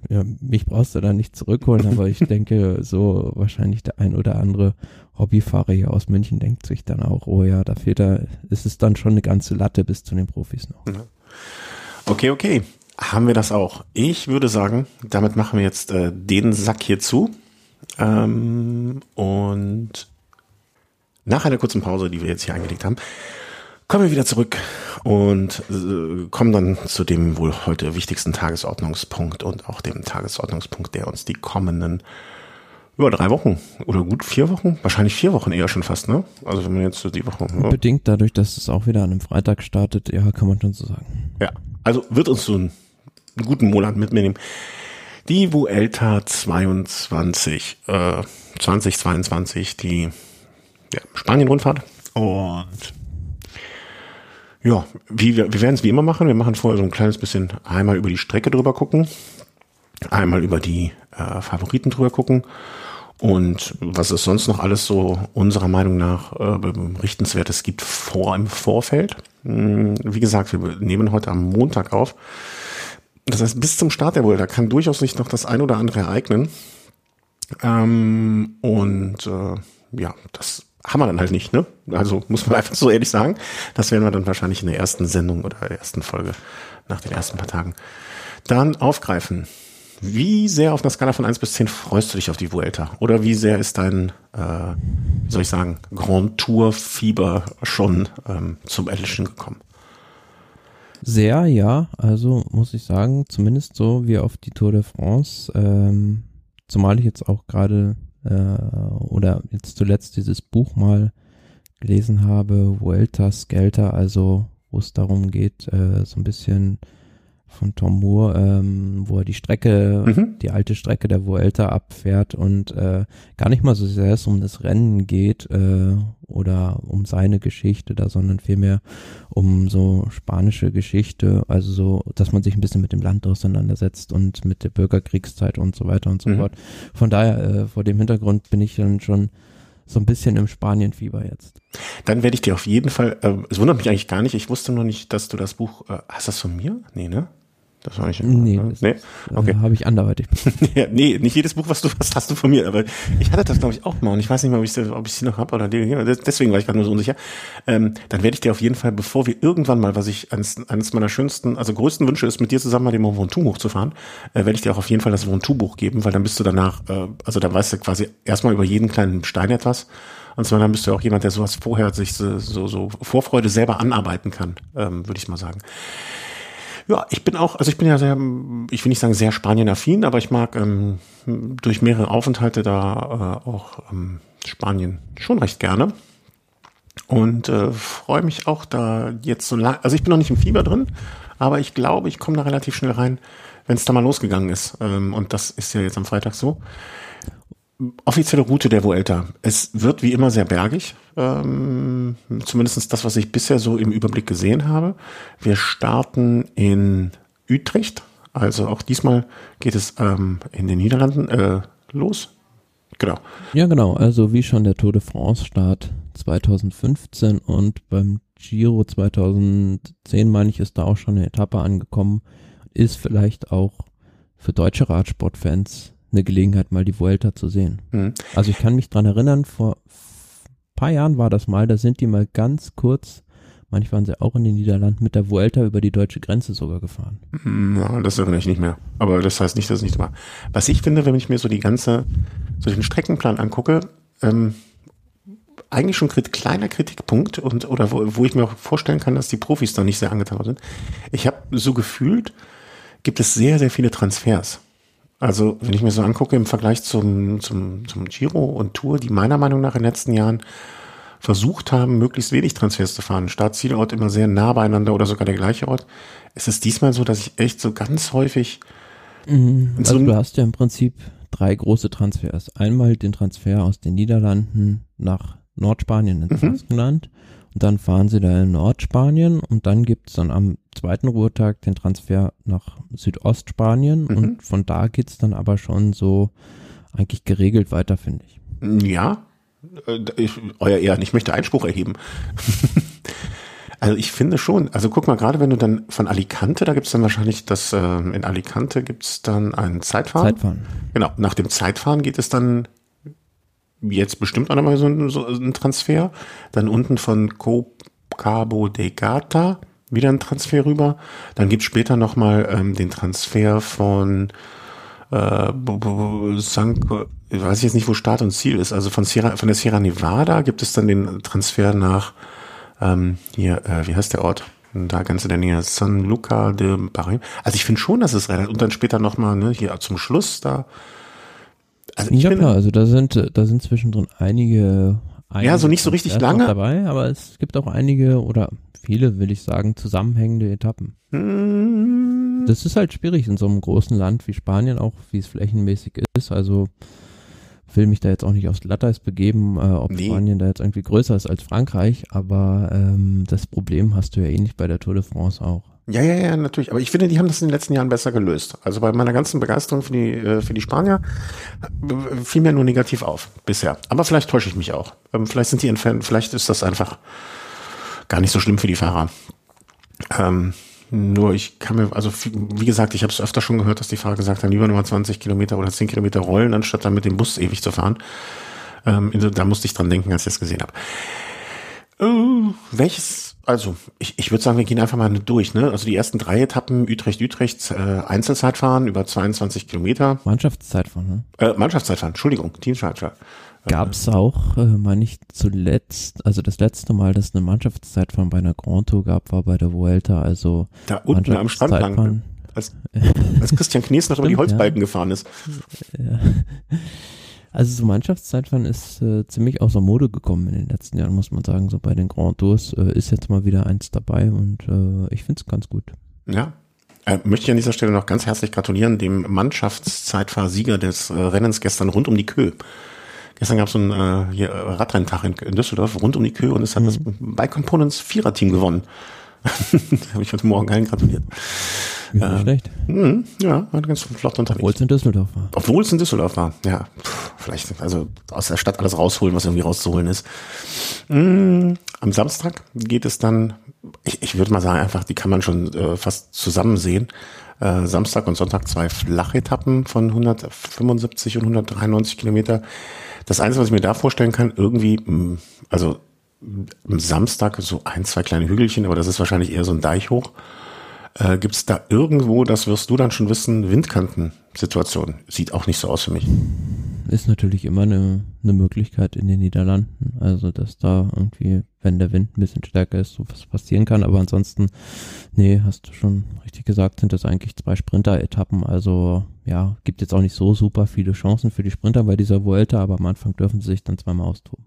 Speaker 2: Ja, mich brauchst du da nicht zurückholen, aber ich denke, so wahrscheinlich der ein oder andere Hobbyfahrer hier aus München denkt sich dann auch, oh ja, da fehlt da, ist es dann schon eine ganze Latte bis zu den Profis noch.
Speaker 1: Okay, okay haben wir das auch. Ich würde sagen, damit machen wir jetzt äh, den Sack hier zu. Ähm, und Nach einer kurzen Pause, die wir jetzt hier eingelegt haben, kommen wir wieder zurück und äh, kommen dann zu dem wohl heute wichtigsten Tagesordnungspunkt und auch dem Tagesordnungspunkt, der uns die kommenden über drei Wochen oder gut vier Wochen, wahrscheinlich vier Wochen eher schon fast, ne? Also wenn man jetzt so die Woche.
Speaker 2: Ja. Bedingt dadurch, dass es auch wieder an einem Freitag startet, ja, kann man schon so sagen.
Speaker 1: Ja, also wird uns so einen, einen guten Monat mitnehmen. Die Vuelta 22, äh, 2022, die ja, Spanien-Rundfahrt. Und ja, wie, wir, wir werden es wie immer machen. Wir machen vorher so ein kleines bisschen einmal über die Strecke drüber gucken, einmal über die äh, Favoriten drüber gucken und was es sonst noch alles so unserer Meinung nach äh, berichtenswertes gibt vor im Vorfeld. Hm, wie gesagt, wir nehmen heute am Montag auf. Das heißt, bis zum Start der Vuelta kann durchaus sich noch das ein oder andere ereignen. Ähm, und äh, ja, das haben wir dann halt nicht, ne? Also muss man einfach so ehrlich sagen. Das werden wir dann wahrscheinlich in der ersten Sendung oder der ersten Folge nach den ersten paar Tagen dann aufgreifen. Wie sehr auf einer Skala von 1 bis 10 freust du dich auf die Vuelta? Oder wie sehr ist dein, äh, wie soll ich sagen, Grand Tour Fieber schon ähm, zum Erlischen gekommen?
Speaker 2: Sehr, ja. Also muss ich sagen, zumindest so wie auf die Tour de France. Ähm, zumal ich jetzt auch gerade äh, oder jetzt zuletzt dieses Buch mal gelesen habe, Vuelta Skelter, also wo es darum geht, äh, so ein bisschen von Tom Moore, ähm, wo er die Strecke, mhm. die alte Strecke der Vuelta abfährt und äh, gar nicht mal so sehr es um das Rennen geht äh, oder um seine Geschichte da, sondern vielmehr um so spanische Geschichte, also so, dass man sich ein bisschen mit dem Land auseinandersetzt und mit der Bürgerkriegszeit und so weiter und so mhm. fort. Von daher, äh, vor dem Hintergrund bin ich dann schon so ein bisschen im Spanienfieber jetzt.
Speaker 1: Dann werde ich dir auf jeden Fall, äh, es wundert mich eigentlich gar nicht, ich wusste noch nicht, dass du das Buch, äh, hast du das von mir? Nee, ne?
Speaker 2: Das war nicht. Nee,
Speaker 1: ne? nee? okay.
Speaker 2: Äh, habe ich anderweitig.
Speaker 1: ja, nee, nicht jedes Buch, was du hast, hast du von mir. Aber ich hatte das, glaube ich, auch mal. Und ich weiß nicht mal, ob ich sie noch habe oder die, deswegen war ich gerade nur so unsicher. Ähm, dann werde ich dir auf jeden Fall, bevor wir irgendwann mal, was ich eines, eines meiner schönsten, also größten Wünsche ist, mit dir zusammen mal den Mont Ventoux hochzufahren, äh, werde ich dir auch auf jeden Fall das Ventoux-Buch geben, weil dann bist du danach, äh, also dann weißt du quasi erstmal über jeden kleinen Stein etwas. Und zwar dann bist du auch jemand, der sowas vorher sich so, so, so Vorfreude selber anarbeiten kann, ähm, würde ich mal sagen. Ja, ich bin auch, also ich bin ja sehr, ich will nicht sagen sehr Spanien-affin, aber ich mag ähm, durch mehrere Aufenthalte da äh, auch ähm, Spanien schon recht gerne. Und äh, freue mich auch da jetzt so lang, also ich bin noch nicht im Fieber drin, aber ich glaube, ich komme da relativ schnell rein, wenn es da mal losgegangen ist. Ähm, und das ist ja jetzt am Freitag so offizielle Route der Vuelta. Es wird wie immer sehr bergig, ähm, zumindest das, was ich bisher so im Überblick gesehen habe. Wir starten in Utrecht, also auch diesmal geht es ähm, in den Niederlanden äh, los.
Speaker 2: Genau. Ja, genau. Also wie schon der Tour de France Start 2015 und beim Giro 2010, meine ich, ist da auch schon eine Etappe angekommen. Ist vielleicht auch für deutsche Radsportfans eine Gelegenheit, mal die Vuelta zu sehen. Mhm. Also ich kann mich dran erinnern, vor paar Jahren war das mal, da sind die mal ganz kurz, manchmal waren sie auch in den Niederlanden, mit der Vuelta über die deutsche Grenze sogar gefahren.
Speaker 1: Hm, ja, das erinnere ich nicht mehr. Aber das heißt nicht, dass es nicht war. Was ich finde, wenn ich mir so die ganze, so den Streckenplan angucke, ähm, eigentlich schon kleiner Kritikpunkt und oder wo, wo ich mir auch vorstellen kann, dass die Profis da nicht sehr angetan sind. Ich habe so gefühlt, gibt es sehr, sehr viele Transfers. Also, wenn ich mir so angucke im Vergleich zum, zum, zum Giro und Tour, die meiner Meinung nach in den letzten Jahren versucht haben, möglichst wenig Transfers zu fahren. Start-Zielort immer sehr nah beieinander oder sogar der gleiche Ort. Es ist diesmal so, dass ich echt so ganz häufig.
Speaker 2: Mhm, also so du hast ja im Prinzip drei große Transfers. Einmal den Transfer aus den Niederlanden nach Nordspanien ins mhm. Baskenland und dann fahren sie da in Nordspanien und dann gibt es dann am zweiten Ruhetag den Transfer nach Südostspanien mhm. und von da geht es dann aber schon so eigentlich geregelt weiter, finde ich.
Speaker 1: Ja, äh, ich, euer Ehren, ich möchte Einspruch erheben. also ich finde schon, also guck mal, gerade wenn du dann von Alicante, da gibt es dann wahrscheinlich das, äh, in Alicante gibt es dann ein Zeitfahren. Zeitfahren. Genau, nach dem Zeitfahren geht es dann jetzt bestimmt auch nochmal so ein, so ein Transfer. Dann unten von Cabo de Gata wieder ein Transfer rüber. Dann gibt es später nochmal ähm, den Transfer von äh, Sank, ich weiß jetzt nicht, wo Start und Ziel ist. Also von, Sierra, von der Sierra Nevada gibt es dann den Transfer nach ähm, hier, äh, wie heißt der Ort? Da ganz in der Nähe, San Luca de Bahrain. Also ich finde schon, dass es relativ, und dann später nochmal, ne, hier zum Schluss da.
Speaker 2: Also ich ja, klar, also da sind, da sind zwischendrin einige, einige
Speaker 1: ja, so nicht so richtig lange
Speaker 2: dabei, aber es gibt auch einige oder viele, will ich sagen, zusammenhängende Etappen. Hm. Das ist halt schwierig in so einem großen Land wie Spanien, auch wie es flächenmäßig ist. Also will mich da jetzt auch nicht aufs Glatteis begeben, äh, ob nee. Spanien da jetzt irgendwie größer ist als Frankreich, aber ähm, das Problem hast du ja ähnlich bei der Tour de France auch.
Speaker 1: Ja, ja, ja, natürlich. Aber ich finde, die haben das in den letzten Jahren besser gelöst. Also bei meiner ganzen Begeisterung für die, äh, für die Spanier äh, fiel mir nur negativ auf bisher. Aber vielleicht täusche ich mich auch. Ähm, vielleicht sind die entfernt, vielleicht ist das einfach gar nicht so schlimm für die Fahrer. Ähm, nur ich kann mir, also wie gesagt, ich habe es öfter schon gehört, dass die Fahrer gesagt haben, lieber nur 20 Kilometer oder 10 Kilometer rollen, anstatt dann mit dem Bus ewig zu fahren. Ähm, da musste ich dran denken, als ich das gesehen habe. Äh, welches, also ich, ich würde sagen, wir gehen einfach mal durch. Ne? Also die ersten drei Etappen, Utrecht-Utrecht, äh, Einzelzeitfahren über 22 Kilometer.
Speaker 2: Mannschaftszeitfahren, ne?
Speaker 1: Äh, Mannschaftszeitfahren, Entschuldigung, Teamzeitfahren.
Speaker 2: Gab es auch, äh, meine ich, zuletzt, also das letzte Mal, dass es eine Mannschaftszeitfahren bei einer Grand Tour gab, war bei der Vuelta, also
Speaker 1: da unten am Strand lang, als, als Christian Knies noch über die Holzbalken ja. gefahren ist. Ja.
Speaker 2: Also so Mannschaftszeitfahren ist äh, ziemlich außer Mode gekommen in den letzten Jahren, muss man sagen. So bei den Grand Tours äh, ist jetzt mal wieder eins dabei und äh, ich finde es ganz gut.
Speaker 1: Ja, äh, möchte ich an dieser Stelle noch ganz herzlich gratulieren dem Mannschaftszeitfahrsieger des äh, Rennens gestern rund um die Kö. Gestern gab es so einen äh, äh, Radrenntag in, in, Düsseldorf rund um die Kühe und es hat mhm. das Bike Components Vierer-Team gewonnen. da habe ich heute Morgen allen gratuliert.
Speaker 2: Ja, äh, schlecht. Mh,
Speaker 1: ja, hat ganz flott unterwegs.
Speaker 2: Obwohl es in Düsseldorf war.
Speaker 1: Obwohl es in Düsseldorf war, ja. vielleicht, also aus der Stadt alles rausholen, was irgendwie rauszuholen ist. Mhm. Am Samstag geht es dann, ich, ich würde mal sagen, einfach, die kann man schon äh, fast zusammen sehen. Äh, Samstag und Sonntag zwei Flachetappen von 175 und 193 Kilometer. Das Einzige, was ich mir da vorstellen kann, irgendwie, mm, also am Samstag so ein, zwei kleine Hügelchen, aber das ist wahrscheinlich eher so ein Deich hoch. Äh, Gibt es da irgendwo, das wirst du dann schon wissen, Windkantensituation? Sieht auch nicht so aus für mich
Speaker 2: ist natürlich immer eine, eine Möglichkeit in den Niederlanden. Also, dass da irgendwie, wenn der Wind ein bisschen stärker ist, so was passieren kann. Aber ansonsten, nee, hast du schon richtig gesagt, sind das eigentlich zwei Sprinter-Etappen. Also, ja, gibt jetzt auch nicht so super viele Chancen für die Sprinter bei dieser Vuelta, aber am Anfang dürfen sie sich dann zweimal austoben.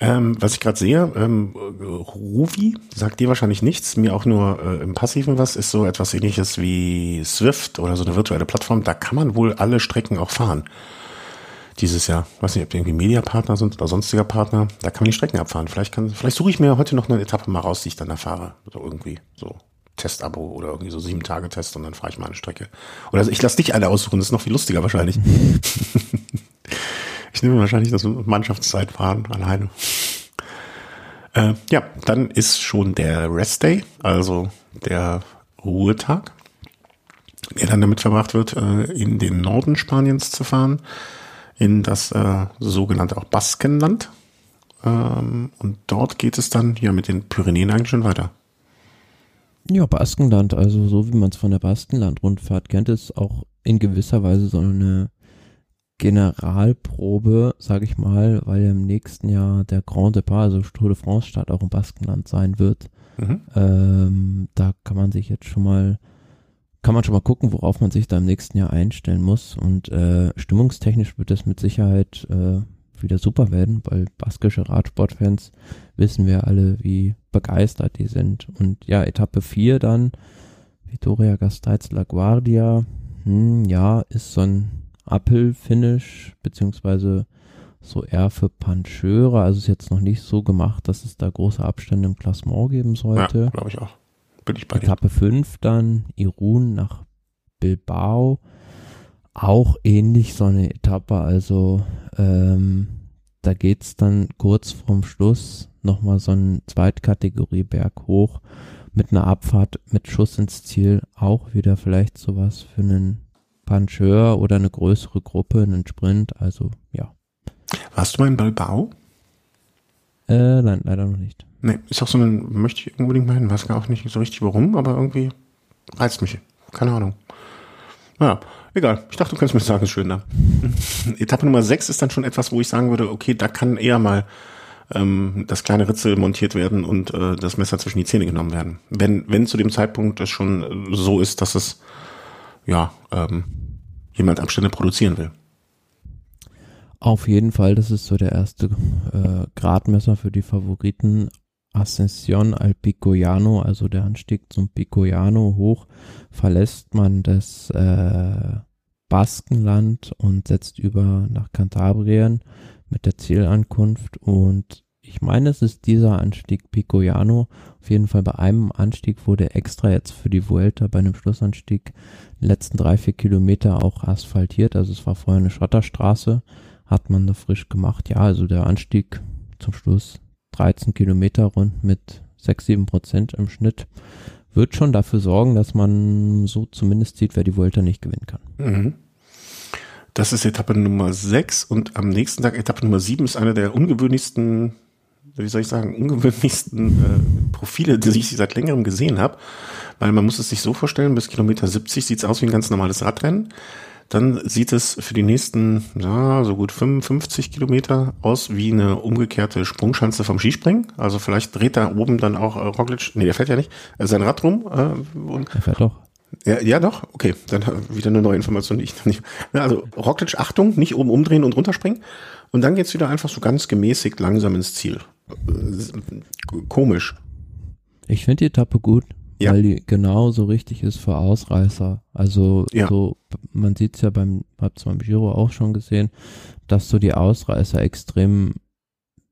Speaker 1: Ähm, was ich gerade sehe, ähm, Ruvi sagt dir wahrscheinlich nichts, mir auch nur äh, im Passiven was, ist so etwas ähnliches wie Swift oder so eine virtuelle Plattform. Da kann man wohl alle Strecken auch fahren dieses Jahr. Weiß nicht, ob die irgendwie Mediapartner sind oder sonstiger Partner. Da kann man die Strecken abfahren. Vielleicht kann, vielleicht suche ich mir heute noch eine Etappe mal raus, die ich dann erfahre. Oder irgendwie so Testabo oder irgendwie so sieben Tage Test und dann fahre ich mal eine Strecke. Oder ich lasse dich alle aussuchen, das ist noch viel lustiger wahrscheinlich. ich nehme wahrscheinlich das Mannschaftszeitfahren alleine. Äh, ja, dann ist schon der Rest Day, also der Ruhetag, der dann damit verbracht wird, äh, in den Norden Spaniens zu fahren in das äh, sogenannte auch Baskenland. Ähm, und dort geht es dann ja mit den Pyrenäen eigentlich schon weiter.
Speaker 2: Ja, Baskenland, also so wie man es von der Baskenland-Rundfahrt kennt, ist auch in gewisser Weise so eine Generalprobe, sage ich mal, weil im nächsten Jahr der Grand Depart, also Tour de France Start auch im Baskenland sein wird. Mhm. Ähm, da kann man sich jetzt schon mal kann man schon mal gucken, worauf man sich da im nächsten Jahr einstellen muss. Und äh, stimmungstechnisch wird das mit Sicherheit äh, wieder super werden, weil baskische Radsportfans wissen wir alle, wie begeistert die sind. Und ja, Etappe 4 dann, Vitoria Gasteiz La Guardia, hm, ja, ist so ein Uphill-Finish, beziehungsweise so eher für Pancheure. Also ist jetzt noch nicht so gemacht, dass es da große Abstände im Klassement geben sollte. Ja,
Speaker 1: glaube ich auch. Bin ich bei
Speaker 2: Etappe 5 dann, Irun nach Bilbao. Auch ähnlich so eine Etappe, also ähm, da geht's dann kurz vorm Schluss nochmal so ein Zweitkategorie-Berg hoch mit einer Abfahrt mit Schuss ins Ziel. Auch wieder vielleicht sowas für einen Puncheur oder eine größere Gruppe, einen Sprint, also ja.
Speaker 1: Warst du mal in Bilbao?
Speaker 2: Äh, nein, leider noch nicht.
Speaker 1: Nee, ist auch so ein, möchte ich unbedingt mal hin, weiß gar auch nicht so richtig warum, aber irgendwie reizt mich. Keine Ahnung. Ja, Egal, ich dachte, du kannst mir sagen, ist schön da. Etappe Nummer 6 ist dann schon etwas, wo ich sagen würde, okay, da kann eher mal ähm, das kleine Ritzel montiert werden und äh, das Messer zwischen die Zähne genommen werden. Wenn, wenn zu dem Zeitpunkt es schon so ist, dass es ja ähm, jemand Abstände produzieren will.
Speaker 2: Auf jeden Fall, das ist so der erste äh, Gradmesser für die Favoriten. Ascension al Picoiano, also der Anstieg zum Picoiano hoch, verlässt man das äh, Baskenland und setzt über nach Kantabrien mit der Zielankunft und ich meine, es ist dieser Anstieg Picoiano. Auf jeden Fall bei einem Anstieg wurde extra jetzt für die Vuelta bei einem Schlussanstieg die letzten drei, vier Kilometer auch asphaltiert. Also es war vorher eine Schotterstraße, hat man da frisch gemacht. Ja, also der Anstieg zum Schluss 13 Kilometer rund mit 6, 7 Prozent im Schnitt wird schon dafür sorgen, dass man so zumindest sieht, wer die Vuelta nicht gewinnen kann. Mhm.
Speaker 1: Das ist Etappe Nummer 6 und am nächsten Tag Etappe Nummer 7 ist eine der ungewöhnlichsten, wie soll ich sagen, ungewöhnlichsten äh, Profile, die ich seit längerem gesehen habe. Weil man muss es sich so vorstellen, bis Kilometer 70 sieht es aus wie ein ganz normales Radrennen. Dann sieht es für die nächsten, ja, so gut 55 Kilometer aus wie eine umgekehrte Sprungschanze vom Skispringen. Also vielleicht dreht da oben dann auch äh, Roglic, nee, der fährt ja nicht, äh, sein Rad rum. Äh, und,
Speaker 2: der fährt doch.
Speaker 1: Ja, ja, doch. Okay, dann wieder eine neue Information, die ich noch nicht. Also Rockledge, Achtung, nicht oben umdrehen und runterspringen. Und dann geht's wieder einfach so ganz gemäßigt langsam ins Ziel. Komisch.
Speaker 2: Ich finde die Etappe gut, ja. weil die genau so richtig ist für Ausreißer. Also ja. so, man sieht's ja beim, hab's beim Giro auch schon gesehen, dass so die Ausreißer extrem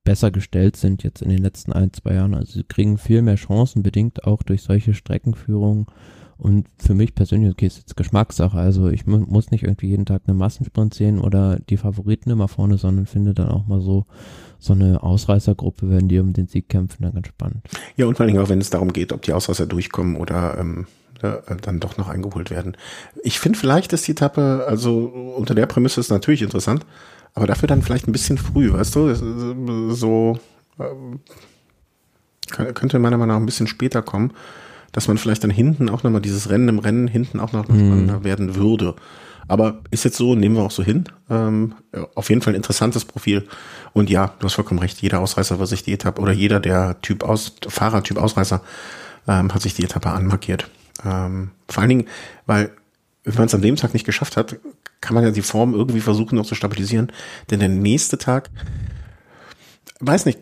Speaker 2: besser gestellt sind jetzt in den letzten ein, zwei Jahren. Also sie kriegen viel mehr Chancen, bedingt auch durch solche Streckenführungen und für mich persönlich, okay, ist jetzt Geschmackssache. Also ich mu muss nicht irgendwie jeden Tag eine Massensprint sehen oder die Favoriten immer vorne, sondern finde dann auch mal so, so eine Ausreißergruppe, wenn die um den Sieg kämpfen, dann ganz spannend.
Speaker 1: Ja, und vor allem auch, wenn es darum geht, ob die Ausreißer durchkommen oder ähm, äh, dann doch noch eingeholt werden. Ich finde vielleicht ist die Etappe, also unter der Prämisse ist natürlich interessant, aber dafür dann vielleicht ein bisschen früh, weißt du, so äh, könnte meiner Meinung nach ein bisschen später kommen dass man vielleicht dann hinten auch nochmal dieses Rennen im Rennen hinten auch noch mhm. spannender werden würde. Aber ist jetzt so, nehmen wir auch so hin. Ähm, auf jeden Fall ein interessantes Profil. Und ja, du hast vollkommen recht, jeder Ausreißer wird sich die Etappe oder jeder der Typ aus, Fahrertyp Ausreißer ähm, hat sich die Etappe anmarkiert. Ähm, vor allen Dingen, weil wenn man es an dem Tag nicht geschafft hat, kann man ja die Form irgendwie versuchen noch zu stabilisieren. Denn der nächste Tag weiß nicht,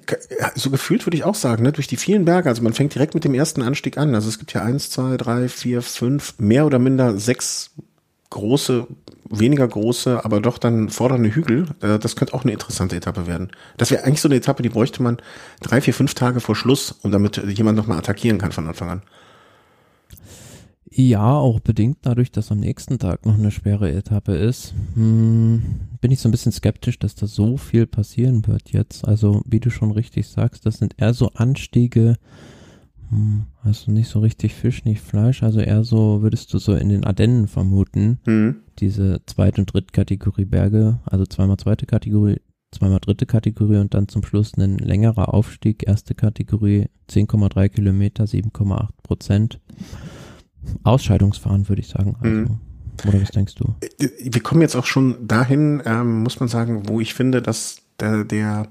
Speaker 1: so gefühlt würde ich auch sagen, ne, durch die vielen Berge, also man fängt direkt mit dem ersten Anstieg an. Also es gibt ja eins, zwei, drei, vier, fünf, mehr oder minder sechs große, weniger große, aber doch dann fordernde Hügel. Äh, das könnte auch eine interessante Etappe werden. Das wäre eigentlich so eine Etappe, die bräuchte man drei, vier, fünf Tage vor Schluss, um damit jemand nochmal attackieren kann von Anfang an.
Speaker 2: Ja, auch bedingt dadurch, dass am nächsten Tag noch eine schwere Etappe ist, hm, bin ich so ein bisschen skeptisch, dass da so viel passieren wird jetzt. Also, wie du schon richtig sagst, das sind eher so Anstiege, hm, also nicht so richtig Fisch, nicht Fleisch, also eher so, würdest du so in den Ardennen vermuten, mhm. diese zweite und dritte Kategorie Berge, also zweimal zweite Kategorie, zweimal dritte Kategorie und dann zum Schluss ein längerer Aufstieg, erste Kategorie 10,3 Kilometer, 7,8 Prozent. Ausscheidungsfahren, würde ich sagen. Also, mhm. Oder was denkst du?
Speaker 1: Wir kommen jetzt auch schon dahin, ähm, muss man sagen, wo ich finde, dass der, der,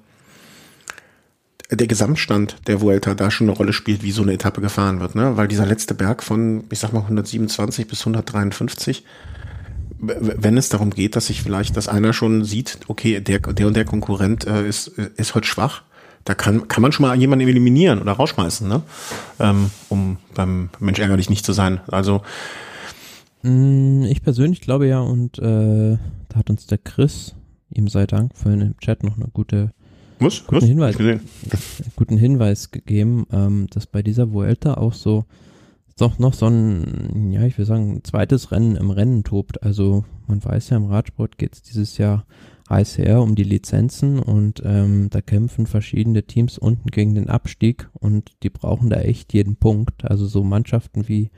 Speaker 1: der Gesamtstand der Vuelta da schon eine Rolle spielt, wie so eine Etappe gefahren wird, ne? Weil dieser letzte Berg von, ich sag mal, 127 bis 153, wenn es darum geht, dass sich vielleicht, dass einer schon sieht, okay, der, der und der Konkurrent äh, ist, ist heute schwach, da kann, kann man schon mal jemanden eliminieren oder rausschmeißen, ne? Ähm, um beim Mensch ärgerlich nicht zu sein. Also
Speaker 2: mm, ich persönlich glaube ja, und äh, da hat uns der Chris, ihm sei Dank, vorhin im Chat noch eine gute
Speaker 1: muss,
Speaker 2: guten, muss, Hinweis, guten Hinweis gegeben, ähm, dass bei dieser Vuelta auch so doch noch so ein, ja, ich will sagen, ein zweites Rennen im Rennen tobt. Also man weiß ja, im Radsport geht es dieses Jahr heiß her um die Lizenzen und ähm, da kämpfen verschiedene Teams unten gegen den Abstieg und die brauchen da echt jeden Punkt. Also so Mannschaften wie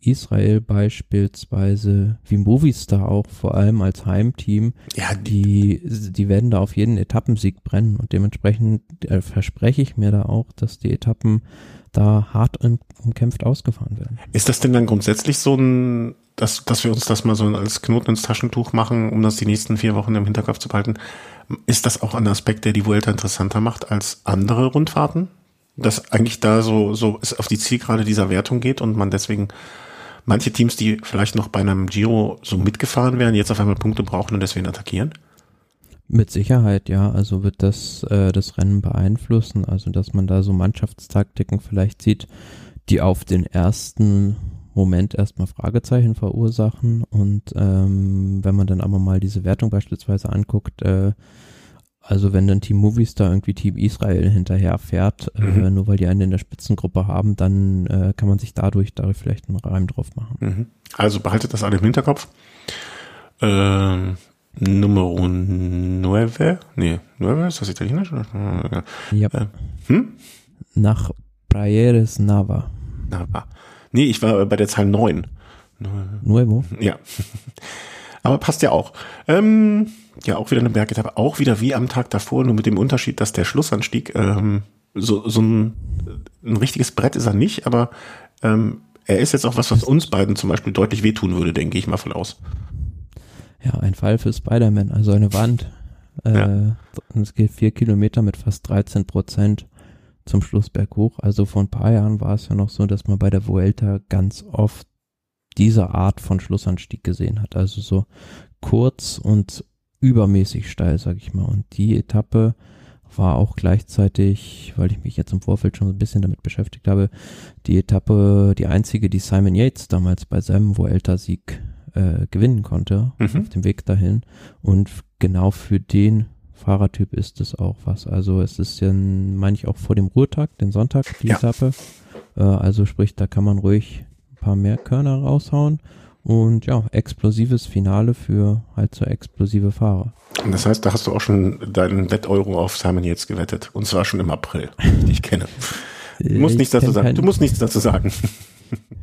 Speaker 2: Israel beispielsweise, wie Movistar auch, vor allem als Heimteam, ja, die, die werden da auf jeden Etappensieg brennen und dementsprechend äh, verspreche ich mir da auch, dass die Etappen da hart umkämpft ausgefahren werden.
Speaker 1: Ist das denn dann grundsätzlich so ein, dass, dass wir uns das mal so als Knoten ins Taschentuch machen, um das die nächsten vier Wochen im Hinterkopf zu behalten? Ist das auch ein Aspekt, der die Vuelta interessanter macht als andere Rundfahrten? Dass eigentlich da so, so es auf die Zielgerade dieser Wertung geht und man deswegen manche Teams, die vielleicht noch bei einem Giro so mitgefahren wären, jetzt auf einmal Punkte brauchen und deswegen attackieren?
Speaker 2: Mit Sicherheit, ja. Also wird das äh, das Rennen beeinflussen. Also dass man da so Mannschaftstaktiken vielleicht sieht, die auf den ersten Moment erstmal Fragezeichen verursachen. Und ähm, wenn man dann aber mal diese Wertung beispielsweise anguckt, äh, also wenn dann Team Movistar irgendwie Team Israel hinterher fährt, äh, mhm. äh, nur weil die einen in der Spitzengruppe haben, dann äh, kann man sich dadurch, dadurch vielleicht einen Reim drauf machen.
Speaker 1: Mhm. Also behaltet das alle im Hinterkopf. Ähm, Numero 9. Nee, 9 ist das italienisch?
Speaker 2: Ja. Äh, hm? Nach Praieres Nava.
Speaker 1: Nava. Nee, ich war bei der Zahl 9.
Speaker 2: Nuevo?
Speaker 1: Ja. Aber passt ja auch. Ähm, ja, auch wieder eine Bergetappe, auch wieder wie am Tag davor, nur mit dem Unterschied, dass der Schlussanstieg ähm, so, so ein, ein richtiges Brett ist er nicht, aber ähm, er ist jetzt auch was, was uns beiden zum Beispiel deutlich wehtun würde, denke ich mal von aus.
Speaker 2: Ja, ein Fall für Spider-Man, also eine Wand. Äh, ja. Es geht vier Kilometer mit fast 13 Prozent zum Schluss berghoch. Also vor ein paar Jahren war es ja noch so, dass man bei der Vuelta ganz oft diese Art von Schlussanstieg gesehen hat. Also so kurz und übermäßig steil, sag ich mal. Und die Etappe war auch gleichzeitig, weil ich mich jetzt im Vorfeld schon ein bisschen damit beschäftigt habe, die Etappe, die einzige, die Simon Yates damals bei seinem Vuelta-Sieg äh, gewinnen konnte mhm. auf dem Weg dahin. Und genau für den Fahrertyp ist es auch was. Also es ist ja, meine ich, auch vor dem Ruhetag, den Sonntag, die ja. Etappe. Äh, also sprich, da kann man ruhig ein paar mehr Körner raushauen. Und ja, explosives Finale für halt so explosive Fahrer.
Speaker 1: Und das heißt, da hast du auch schon deinen Wetteuro auf Simon jetzt gewettet. Und zwar schon im April, ich kenne. Du musst, nichts dazu sagen. du musst nichts dazu sagen.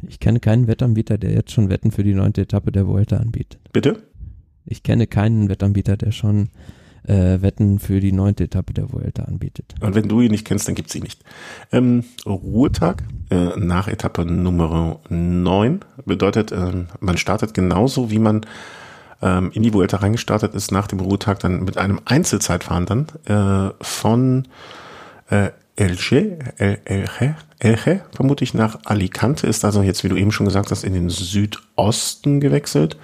Speaker 2: Ich kenne keinen Wettanbieter, der jetzt schon Wetten für die neunte Etappe der Vuelta anbietet.
Speaker 1: Bitte?
Speaker 2: Ich kenne keinen Wettanbieter, der schon äh, Wetten für die neunte Etappe der Vuelta anbietet.
Speaker 1: Und wenn du ihn nicht kennst, dann gibt's ihn nicht. Ähm, Ruhetag äh, nach Etappe Nummer 9 bedeutet, äh, man startet genauso, wie man ähm, in die Vuelta reingestartet ist, nach dem Ruhetag dann mit einem Einzelzeitfahren dann äh, von äh, Elche, El, Elche, Elche, vermute ich, nach Alicante, ist also jetzt, wie du eben schon gesagt hast, in den Südosten gewechselt.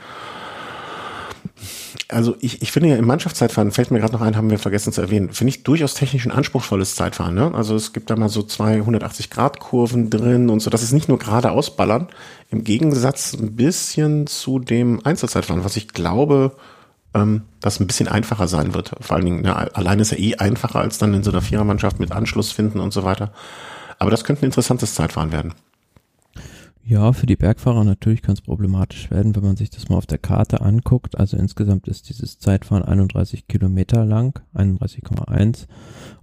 Speaker 1: Also ich, ich finde ja im Mannschaftszeitfahren, fällt mir gerade noch ein, haben wir vergessen zu erwähnen, finde ich durchaus technisch ein anspruchsvolles Zeitfahren. Ne? Also es gibt da mal so zwei 180-Grad-Kurven drin und so. Das ist nicht nur gerade ausballern, im Gegensatz ein bisschen zu dem Einzelzeitfahren, was ich glaube, ähm, das ein bisschen einfacher sein wird. Vor allen Dingen, ja, allein ist er eh einfacher als dann in so einer Vierermannschaft mit Anschluss finden und so weiter. Aber das könnte ein interessantes Zeitfahren werden.
Speaker 2: Ja, für die Bergfahrer natürlich kann es problematisch werden, wenn man sich das mal auf der Karte anguckt. Also insgesamt ist dieses Zeitfahren 31 Kilometer lang, 31,1.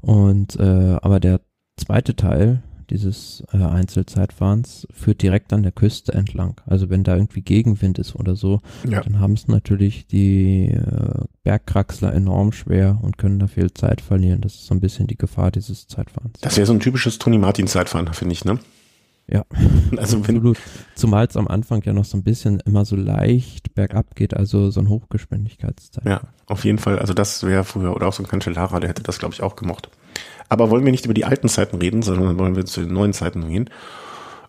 Speaker 2: Und äh, aber der zweite Teil dieses äh, Einzelzeitfahrens führt direkt an der Küste entlang. Also wenn da irgendwie Gegenwind ist oder so, ja. dann haben es natürlich die äh, Bergkraxler enorm schwer und können da viel Zeit verlieren. Das ist so ein bisschen die Gefahr dieses Zeitfahrens.
Speaker 1: Das wäre so ein typisches Toni Martin Zeitfahren, finde ich, ne?
Speaker 2: Ja, also wenn Absolut. Zumal es am Anfang ja noch so ein bisschen immer so leicht bergab geht, also so ein Hochgeschwindigkeitszeit.
Speaker 1: Ja, auf jeden Fall. Also das wäre früher, oder auch so ein Cancellara, der hätte das, glaube ich, auch gemocht. Aber wollen wir nicht über die alten Zeiten reden, sondern wollen wir zu den neuen Zeiten gehen.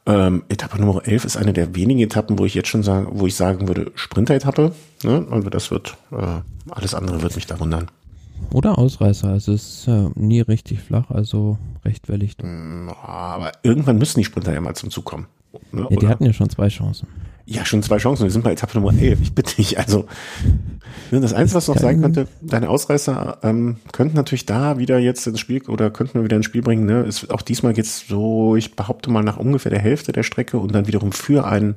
Speaker 1: Ähm, Etappe Nummer 11 ist eine der wenigen Etappen, wo ich jetzt schon sagen, wo ich sagen würde, Sprinter-Etappe. Ne? Also das wird, äh, alles andere wird mich da wundern.
Speaker 2: Oder Ausreißer, also es ist äh, nie richtig flach, also recht wellig.
Speaker 1: Mm, aber irgendwann müssen die Sprinter ja mal zum Zug kommen.
Speaker 2: Ne? Ja, die hatten ja schon zwei Chancen.
Speaker 1: Ja, schon zwei Chancen. Wir sind bei Etappe Nummer 11. Ich bitte dich. Also, das Einzige, was noch sein könnte, deine Ausreißer ähm, könnten natürlich da wieder jetzt ins Spiel oder könnten wir wieder ins Spiel bringen. Ne? Ist, auch diesmal geht's so, ich behaupte mal, nach ungefähr der Hälfte der Strecke und dann wiederum für einen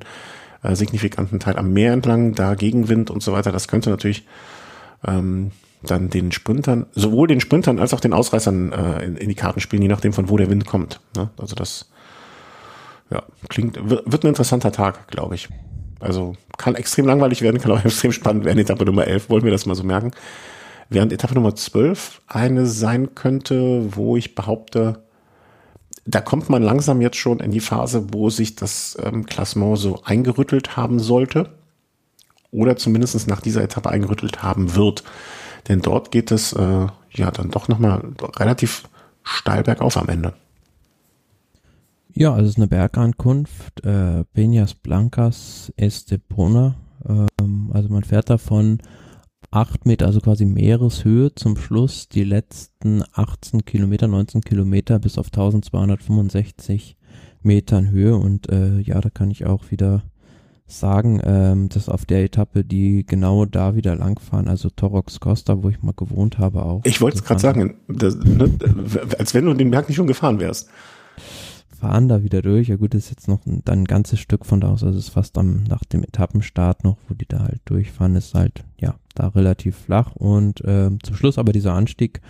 Speaker 1: äh, signifikanten Teil am Meer entlang, da Gegenwind und so weiter. Das könnte natürlich ähm, dann den Sprintern, sowohl den Sprintern als auch den Ausreißern äh, in, in die Karten spielen, je nachdem von wo der Wind kommt. Ne? Also das ja, klingt, wird ein interessanter Tag, glaube ich. Also kann extrem langweilig werden, kann auch extrem spannend werden. Etappe Nummer 11, wollen wir das mal so merken. Während Etappe Nummer 12 eine sein könnte, wo ich behaupte, da kommt man langsam jetzt schon in die Phase, wo sich das ähm, Klassement so eingerüttelt haben sollte oder zumindest nach dieser Etappe eingerüttelt haben wird. Denn dort geht es äh, ja dann doch nochmal relativ steil bergauf am Ende.
Speaker 2: Ja, also es ist eine Bergankunft, äh, Peñas Blancas Estepona. Ähm, also man fährt davon acht Meter, also quasi Meereshöhe zum Schluss, die letzten 18 Kilometer, 19 Kilometer bis auf 1265 Metern Höhe und äh, ja, da kann ich auch wieder sagen, ähm, dass auf der Etappe, die genau da wieder langfahren, also Torox Costa, wo ich mal gewohnt habe auch.
Speaker 1: Ich wollte es gerade sagen, das, ne, als wenn du den Berg nicht schon gefahren wärst.
Speaker 2: Fahren da wieder durch. Ja gut, das ist jetzt noch ein, dann ein ganzes Stück von da aus, also es ist fast am, nach dem Etappenstart noch, wo die da halt durchfahren, ist halt, ja, da relativ flach und äh, zum Schluss aber dieser Anstieg,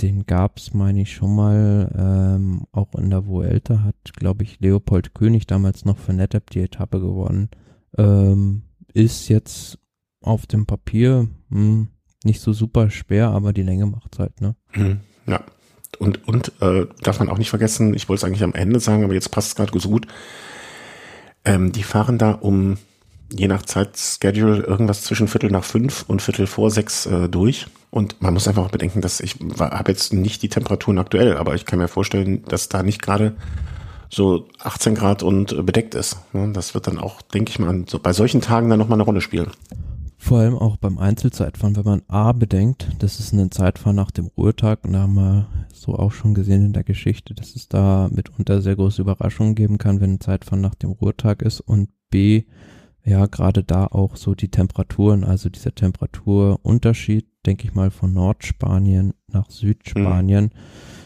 Speaker 2: den gab's, meine ich, schon mal ähm, auch in der Vuelta, hat, glaube ich, Leopold König damals noch für NetApp die Etappe gewonnen. Ähm, ist jetzt auf dem Papier mh, hm, nicht so super schwer, aber die Länge macht's halt, ne?
Speaker 1: Hm, ja. Und, und äh, darf man auch nicht vergessen, ich wollte es eigentlich am Ende sagen, aber jetzt passt es gerade so gut. Ähm, die fahren da um je nach Zeitschedule irgendwas zwischen Viertel nach fünf und Viertel vor sechs äh, durch. Und man muss einfach auch bedenken, dass ich habe jetzt nicht die Temperaturen aktuell, aber ich kann mir vorstellen, dass da nicht gerade so 18 Grad und äh, bedeckt ist. Das wird dann auch, denke ich mal, bei solchen Tagen dann nochmal eine Rolle spielen.
Speaker 2: Vor allem auch beim Einzelzeitfahren, wenn man A bedenkt, das ist ein Zeitfahren nach dem Ruhetag und da haben wir so auch schon gesehen in der Geschichte, dass es da mitunter sehr große Überraschungen geben kann, wenn ein Zeitfahren nach dem Ruhetag ist und B, ja, gerade da auch so die Temperaturen, also dieser Temperaturunterschied, denke ich mal, von Nordspanien nach Südspanien, mhm.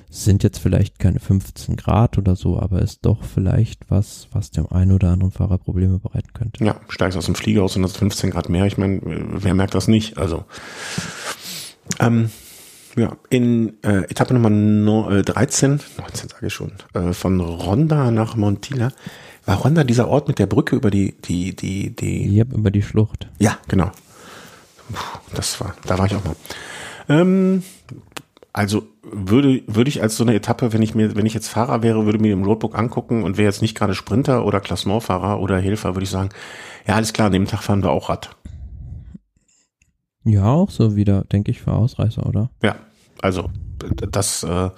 Speaker 2: Sind jetzt vielleicht keine 15 Grad oder so, aber ist doch vielleicht was, was dem einen oder anderen Fahrer Probleme bereiten könnte.
Speaker 1: Ja, steigst aus dem Flieger aus und das 15 Grad mehr. Ich meine, wer merkt das nicht? Also, ähm, ja, in äh, Etappe Nummer no, äh, 13, 19 sage ich schon, äh, von Ronda nach Montilla war Ronda dieser Ort mit der Brücke über die, die, die, die.
Speaker 2: Ja, über die Schlucht.
Speaker 1: Ja, genau. Das war, da war ich auch mal. Ähm, also würde, würde ich als so eine Etappe, wenn ich mir, wenn ich jetzt Fahrer wäre, würde mir im Roadbook angucken und wäre jetzt nicht gerade Sprinter oder Klassementfahrer oder Helfer, würde ich sagen, ja, alles klar, an dem Tag fahren wir auch Rad.
Speaker 2: Ja, auch so wieder, denke ich, für Ausreißer, oder?
Speaker 1: Ja, also das, äh,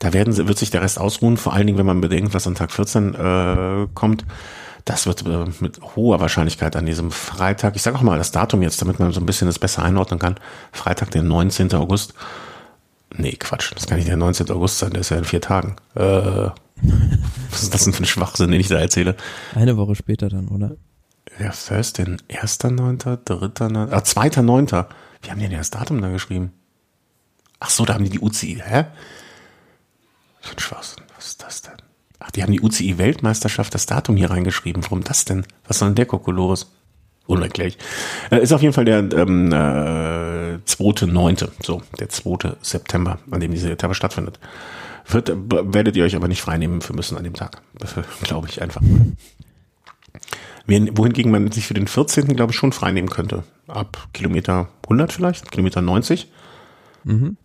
Speaker 1: da werden, wird sich der Rest ausruhen, vor allen Dingen, wenn man bedenkt, was an Tag 14 äh, kommt. Das wird äh, mit hoher Wahrscheinlichkeit an diesem Freitag, ich sage auch mal das Datum jetzt, damit man so ein bisschen das besser einordnen kann. Freitag, der 19. August. Nee, Quatsch, das kann nicht der 19. August sein, der ist ja in vier Tagen. Äh, was ist das denn für ein Schwachsinn, den ich da erzähle?
Speaker 2: Eine Woche später dann, oder?
Speaker 1: Ja, first denn 1.9., 3.9., ah, 2.9. Wie haben die denn das Datum da geschrieben? Ach so, da haben die die UCI, hä? So ein Schwachsinn, was ist das denn? Ach, die haben die UCI-Weltmeisterschaft das Datum hier reingeschrieben. Warum das denn? Was soll denn der Kokolores? Unerklärlich. Äh, ist auf jeden Fall der ähm, äh, 2.9., so, der 2. September, an dem diese Etappe stattfindet. Wird, äh, werdet ihr euch aber nicht freinehmen für müssen an dem Tag. Glaube ich einfach. Wohingegen man sich für den 14. glaube ich schon freinehmen könnte. Ab Kilometer 100 vielleicht, Kilometer 90. Mhm.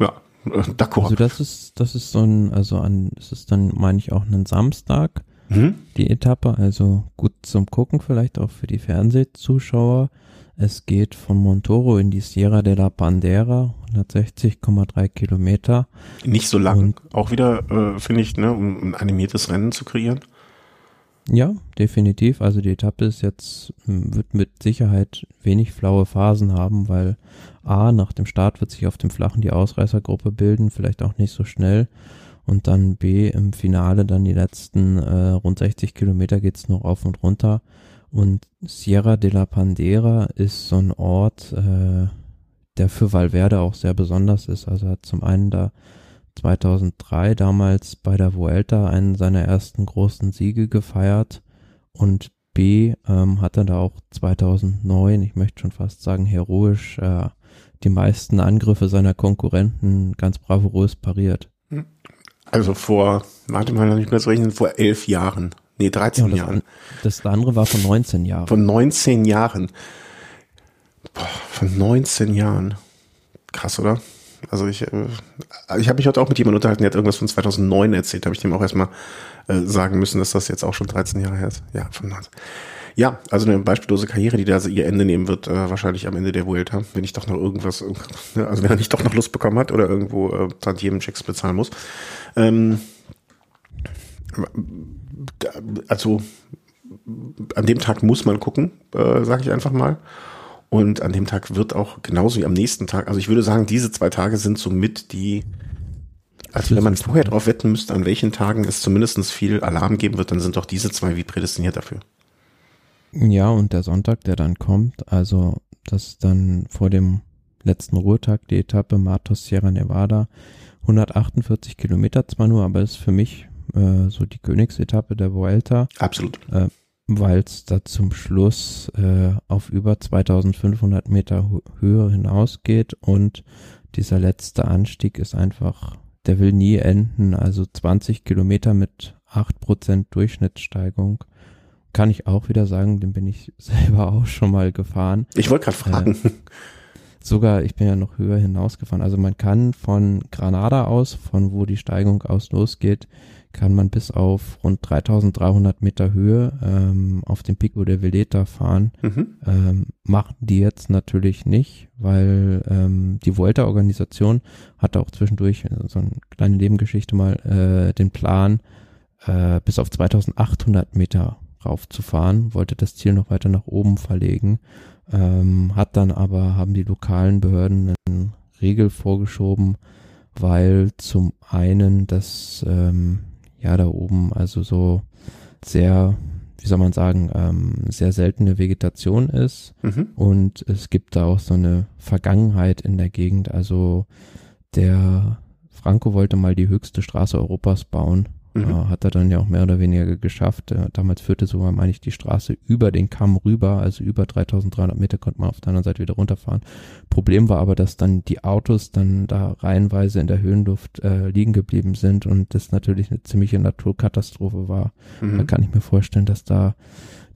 Speaker 1: Ja, äh, d'accord.
Speaker 2: Also das ist, das ist so ein, also an, es ist dann, meine ich, auch ein Samstag, mhm. die Etappe, also gut zum Gucken vielleicht auch für die Fernsehzuschauer. Es geht von Montoro in die Sierra de la Bandera, 160,3 Kilometer.
Speaker 1: Nicht so lang, Und, auch wieder, äh, finde ich, ne, um ein animiertes Rennen zu kreieren.
Speaker 2: Ja, definitiv. Also die Etappe ist jetzt, wird mit Sicherheit wenig flaue Phasen haben, weil A, nach dem Start wird sich auf dem Flachen die Ausreißergruppe bilden, vielleicht auch nicht so schnell. Und dann B, im Finale dann die letzten äh, rund 60 Kilometer geht's noch auf und runter. Und Sierra de la Pandera ist so ein Ort, äh, der für Valverde auch sehr besonders ist. Also er hat zum einen da 2003 damals bei der Vuelta einen seiner ersten großen Siege gefeiert und B ähm, hat er da auch 2009, ich möchte schon fast sagen heroisch, äh, die meisten Angriffe seiner Konkurrenten ganz bravourös pariert.
Speaker 1: Also vor, warte mal, nicht mehr so rechnen, vor elf Jahren. Nee, 13 ja, das Jahren.
Speaker 2: Das andere war von 19 Jahren.
Speaker 1: Von 19 Jahren. Boah, von 19 Jahren. Krass, oder? Also ich, äh, ich habe mich heute auch mit jemandem unterhalten, der hat irgendwas von 2009 erzählt, habe ich dem auch erstmal äh, sagen müssen, dass das jetzt auch schon 13 Jahre her ist. Ja, von ja, also eine beispiellose Karriere, die da ihr Ende nehmen wird, äh, wahrscheinlich am Ende der Vuelta, wenn ich doch noch irgendwas, also wenn er nicht doch noch Lust bekommen hat oder irgendwo äh, Tantiemen-Checks bezahlen muss. Ähm, also an dem Tag muss man gucken, äh, sage ich einfach mal. Und an dem Tag wird auch genauso wie am nächsten Tag, also ich würde sagen, diese zwei Tage sind somit die, also wenn man vorher drauf wetten müsste, an welchen Tagen es zumindest viel Alarm geben wird, dann sind doch diese zwei wie prädestiniert dafür.
Speaker 2: Ja, und der Sonntag, der dann kommt, also das dann vor dem letzten Ruhetag die Etappe Matos Sierra Nevada, 148 Kilometer zwar nur, aber ist für mich äh, so die Königsetappe der Vuelta.
Speaker 1: Absolut.
Speaker 2: Äh, weil es da zum Schluss äh, auf über 2500 Meter Höhe hinausgeht und dieser letzte Anstieg ist einfach, der will nie enden, also 20 Kilometer mit 8% Durchschnittssteigung. Kann ich auch wieder sagen, den bin ich selber auch schon mal gefahren.
Speaker 1: Ich wollte gerade fragen. Äh,
Speaker 2: sogar, ich bin ja noch höher hinausgefahren. Also man kann von Granada aus, von wo die Steigung aus losgeht, kann man bis auf rund 3300 Meter Höhe ähm, auf dem Pico de Veleta fahren. Mhm. Ähm, machen die jetzt natürlich nicht, weil ähm, die Volta-Organisation hatte auch zwischendurch äh, so eine kleine Nebengeschichte mal äh, den Plan, äh, bis auf 2800 Meter raufzufahren, wollte das Ziel noch weiter nach oben verlegen, ähm, hat dann aber, haben die lokalen Behörden einen Regel vorgeschoben, weil zum einen das ähm, ja da oben also so sehr, wie soll man sagen, ähm, sehr seltene Vegetation ist mhm. und es gibt da auch so eine Vergangenheit in der Gegend. Also der Franco wollte mal die höchste Straße Europas bauen Mhm. Äh, hat er dann ja auch mehr oder weniger geschafft. Äh, damals führte sogar, meine ich, die Straße über den Kamm rüber, also über 3300 Meter konnte man auf der anderen Seite wieder runterfahren. Problem war aber, dass dann die Autos dann da reihenweise in der Höhenluft äh, liegen geblieben sind und das natürlich eine ziemliche Naturkatastrophe war. Mhm. Da kann ich mir vorstellen, dass da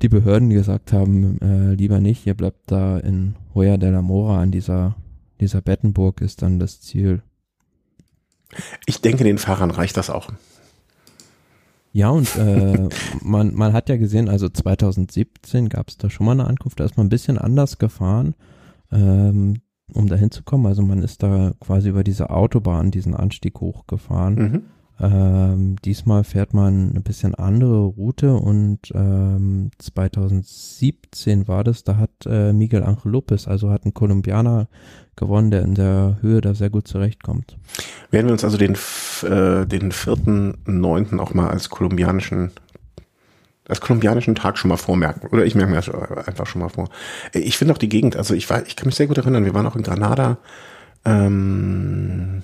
Speaker 2: die Behörden gesagt haben, äh, lieber nicht, ihr bleibt da in Hoya de la Mora an dieser, dieser Bettenburg ist dann das Ziel.
Speaker 1: Ich denke, den Fahrern reicht das auch.
Speaker 2: Ja, und äh, man, man hat ja gesehen, also 2017 gab es da schon mal eine Ankunft, da ist man ein bisschen anders gefahren, ähm, um da hinzukommen. Also man ist da quasi über diese Autobahn diesen Anstieg hochgefahren. Mhm. Ähm, diesmal fährt man eine bisschen andere Route und ähm, 2017 war das, da hat äh, Miguel Angel Lopez, also hat ein Kolumbianer gewonnen, der in der Höhe da sehr gut zurechtkommt.
Speaker 1: Werden wir uns also den, äh, den vierten, neunten auch mal als kolumbianischen als kolumbianischen Tag schon mal vormerken. Oder ich merke mir das einfach schon mal vor. Ich finde auch die Gegend, also ich war, ich kann mich sehr gut erinnern, wir waren auch in Granada. Ähm,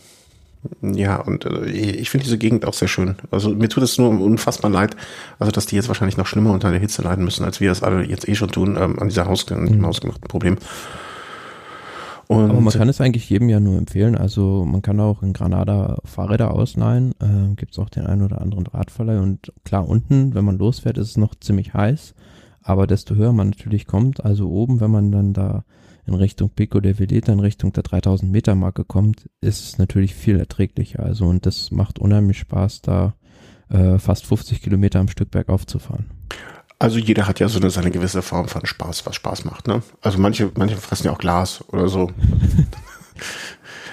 Speaker 1: ja, und äh, ich finde diese Gegend auch sehr schön. Also mir tut es nur unfassbar leid, also dass die jetzt wahrscheinlich noch schlimmer unter der Hitze leiden müssen, als wir das alle jetzt eh schon tun, ähm, an dieser Haus, mhm. hausgemachten Problem.
Speaker 2: Und Aber man kann es eigentlich jedem ja nur empfehlen. Also man kann auch in Granada Fahrräder ausleihen. Äh, Gibt es auch den einen oder anderen Radverleih. Und klar, unten, wenn man losfährt, ist es noch ziemlich heiß. Aber desto höher man natürlich kommt, also oben, wenn man dann da in Richtung Pico de Veleta, in Richtung der 3000 Meter Marke kommt, ist es natürlich viel erträglicher. Also und das macht unheimlich Spaß, da äh, fast 50 Kilometer am Stück bergauf zu fahren.
Speaker 1: Also jeder hat ja so eine, seine gewisse Form von Spaß, was Spaß macht. Ne? Also manche, manche fressen ja auch Glas oder so.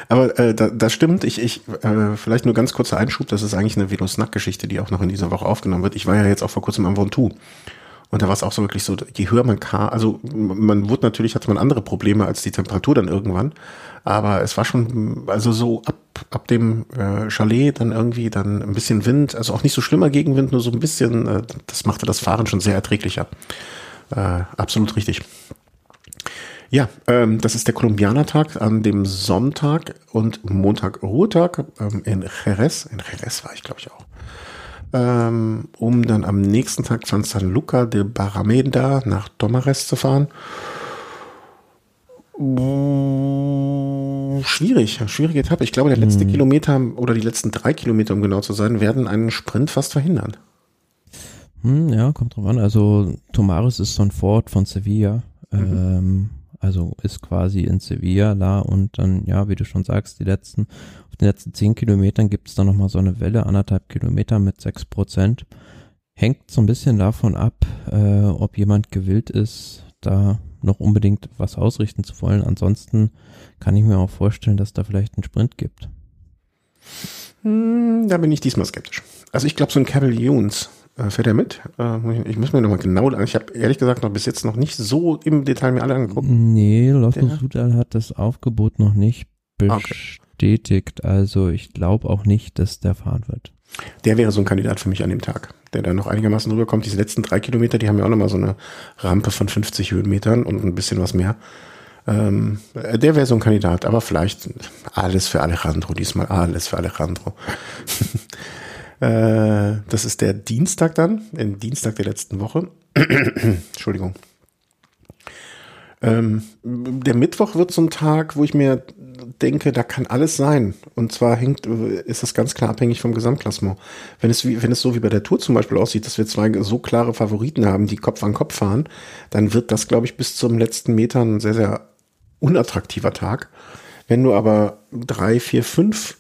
Speaker 1: Aber äh, da, das stimmt. Ich, ich äh, vielleicht nur ganz kurzer Einschub. Das ist eigentlich eine Venus-Nack-Geschichte, die auch noch in dieser Woche aufgenommen wird. Ich war ja jetzt auch vor kurzem am Ventoux. Und da war es auch so wirklich so, je höher man kam, also man wurde natürlich, hatte man andere Probleme als die Temperatur dann irgendwann. Aber es war schon, also so ab, ab dem äh, Chalet dann irgendwie dann ein bisschen Wind, also auch nicht so schlimmer Gegenwind, nur so ein bisschen, äh, das machte das Fahren schon sehr erträglicher. Äh, absolut richtig. Ja, ähm, das ist der Kolumbianertag an dem Sonntag und Montag Ruhetag ähm, in Jerez. In Jerez war ich, glaube ich, auch. Ähm, um dann am nächsten Tag von San Luca de Barrameda nach Tomares zu fahren. Schwierig, schwierige Etappe. Ich glaube, der letzte hm. Kilometer oder die letzten drei Kilometer, um genau zu sein, werden einen Sprint fast verhindern.
Speaker 2: Hm, ja, kommt drauf an. Also Tomares ist so ein Fort von Sevilla. Mhm. Ähm, Also ist quasi in Sevilla da und dann, ja, wie du schon sagst, die letzten, den letzten zehn Kilometern gibt es dann nochmal so eine Welle, anderthalb Kilometer mit sechs Prozent. Hängt so ein bisschen davon ab, äh, ob jemand gewillt ist, da noch unbedingt was ausrichten zu wollen. Ansonsten kann ich mir auch vorstellen, dass da vielleicht einen Sprint gibt.
Speaker 1: Hm, da bin ich diesmal skeptisch. Also ich glaube, so ein Cavaliers äh, fährt er mit. Äh, ich muss mir nochmal genau, ich habe ehrlich gesagt noch bis jetzt noch nicht so im Detail mir alle angeguckt.
Speaker 2: Nee, Lotto Sudal hat das Aufgebot noch nicht bestätigt. Okay. Also ich glaube auch nicht, dass der fahren wird.
Speaker 1: Der wäre so ein Kandidat für mich an dem Tag, der da noch einigermaßen rüberkommt. Diese letzten drei Kilometer, die haben ja auch nochmal so eine Rampe von 50 Höhenmetern und ein bisschen was mehr. Ähm, der wäre so ein Kandidat, aber vielleicht alles für Alejandro diesmal, alles für Alejandro. äh, das ist der Dienstag dann, den Dienstag der letzten Woche. Entschuldigung. Ähm, der Mittwoch wird so ein Tag, wo ich mir denke, da kann alles sein. Und zwar hängt, ist das ganz klar abhängig vom Gesamtklassement. Wenn es, wie, wenn es so wie bei der Tour zum Beispiel aussieht, dass wir zwei so klare Favoriten haben, die Kopf an Kopf fahren, dann wird das, glaube ich, bis zum letzten Meter ein sehr, sehr unattraktiver Tag. Wenn du aber drei, vier, fünf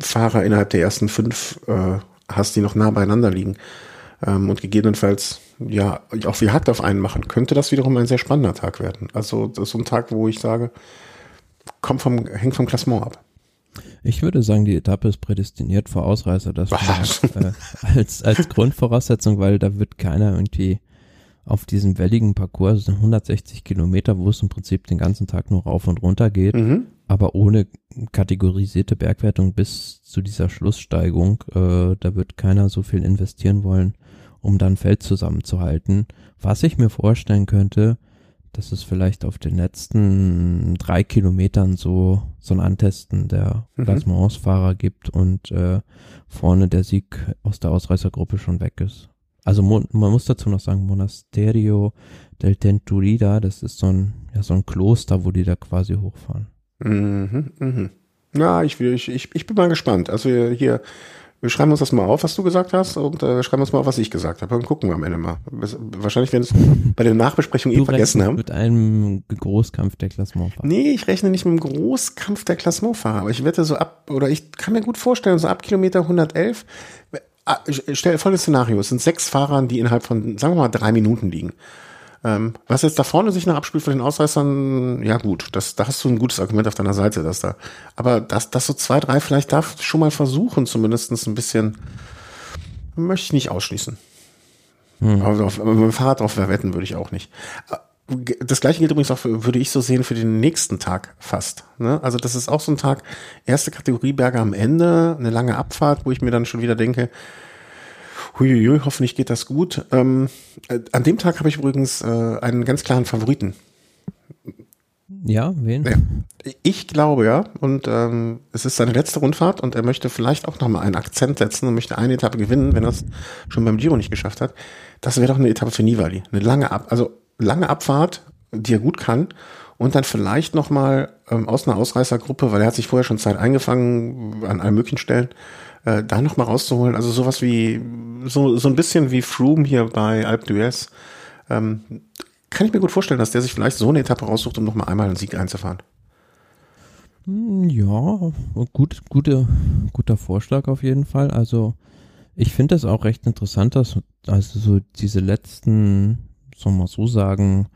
Speaker 1: Fahrer innerhalb der ersten fünf äh, hast, die noch nah beieinander liegen ähm, und gegebenenfalls ja auch wie Hakt auf einen machen, könnte das wiederum ein sehr spannender Tag werden. Also das ist so ein Tag, wo ich sage, kommt vom, hängt vom Klassement ab.
Speaker 2: Ich würde sagen, die Etappe ist prädestiniert für Ausreißer, das äh, als, als Grundvoraussetzung, weil da wird keiner irgendwie auf diesem welligen Parcours, sind 160 Kilometer, wo es im Prinzip den ganzen Tag nur rauf und runter geht, mhm. aber ohne kategorisierte Bergwertung bis zu dieser Schlusssteigung. Äh, da wird keiner so viel investieren wollen, um dann Feld zusammenzuhalten. Was ich mir vorstellen könnte, dass es vielleicht auf den letzten drei Kilometern so, so ein Antesten der mhm. Klassementsfahrer gibt und äh, vorne der Sieg aus der Ausreißergruppe schon weg ist. Also man muss dazu noch sagen, Monasterio del Tenturida, das ist so ein, ja, so ein Kloster, wo die da quasi hochfahren.
Speaker 1: Mhm, mhm. Ja, ich, ich, ich, ich bin mal gespannt. Also hier, wir schreiben uns das mal auf, was du gesagt hast, und äh, schreiben uns mal auf, was ich gesagt habe. Und gucken wir am Ende mal. Wahrscheinlich werden es bei der Nachbesprechung eh vergessen haben.
Speaker 2: Mit einem Großkampf der Klassementfahrer.
Speaker 1: Nee, ich rechne nicht mit einem Großkampf der Klassementfahrer, aber ich wette so ab, oder ich kann mir gut vorstellen, so ab Kilometer 111, Ah, stell folgendes Szenario. Es sind sechs Fahrer, die innerhalb von, sagen wir mal, drei Minuten liegen. Ähm, was jetzt da vorne sich noch abspielt für den Ausreißern, ja gut, das, da hast du ein gutes Argument auf deiner Seite, dass da. Aber dass das so zwei, drei vielleicht darf schon mal versuchen, zumindestens ein bisschen, möchte ich nicht ausschließen. Hm. Aber auf, mit dem Fahrrad drauf wetten würde ich auch nicht das gleiche gilt übrigens auch, für, würde ich so sehen, für den nächsten Tag fast. Ne? Also das ist auch so ein Tag, erste Kategorie Berge am Ende, eine lange Abfahrt, wo ich mir dann schon wieder denke, huiuiui, hoffentlich geht das gut. Ähm, äh, an dem Tag habe ich übrigens äh, einen ganz klaren Favoriten.
Speaker 2: Ja, wen? Ja.
Speaker 1: Ich glaube ja, und ähm, es ist seine letzte Rundfahrt und er möchte vielleicht auch nochmal einen Akzent setzen und möchte eine Etappe gewinnen, wenn er es schon beim Giro nicht geschafft hat. Das wäre doch eine Etappe für Nibali. Eine lange Ab, also lange Abfahrt, die er gut kann und dann vielleicht nochmal ähm, aus einer Ausreißergruppe, weil er hat sich vorher schon Zeit eingefangen an allen möglichen Stellen, äh, da nochmal rauszuholen. Also sowas wie, so, so ein bisschen wie Froome hier bei Alp d'Huez. Ähm, kann ich mir gut vorstellen, dass der sich vielleicht so eine Etappe raussucht, um nochmal einmal einen Sieg einzufahren.
Speaker 2: Hm, ja, gut, gute, guter Vorschlag auf jeden Fall. Also ich finde es auch recht interessant, dass also so diese letzten soll man so sagen,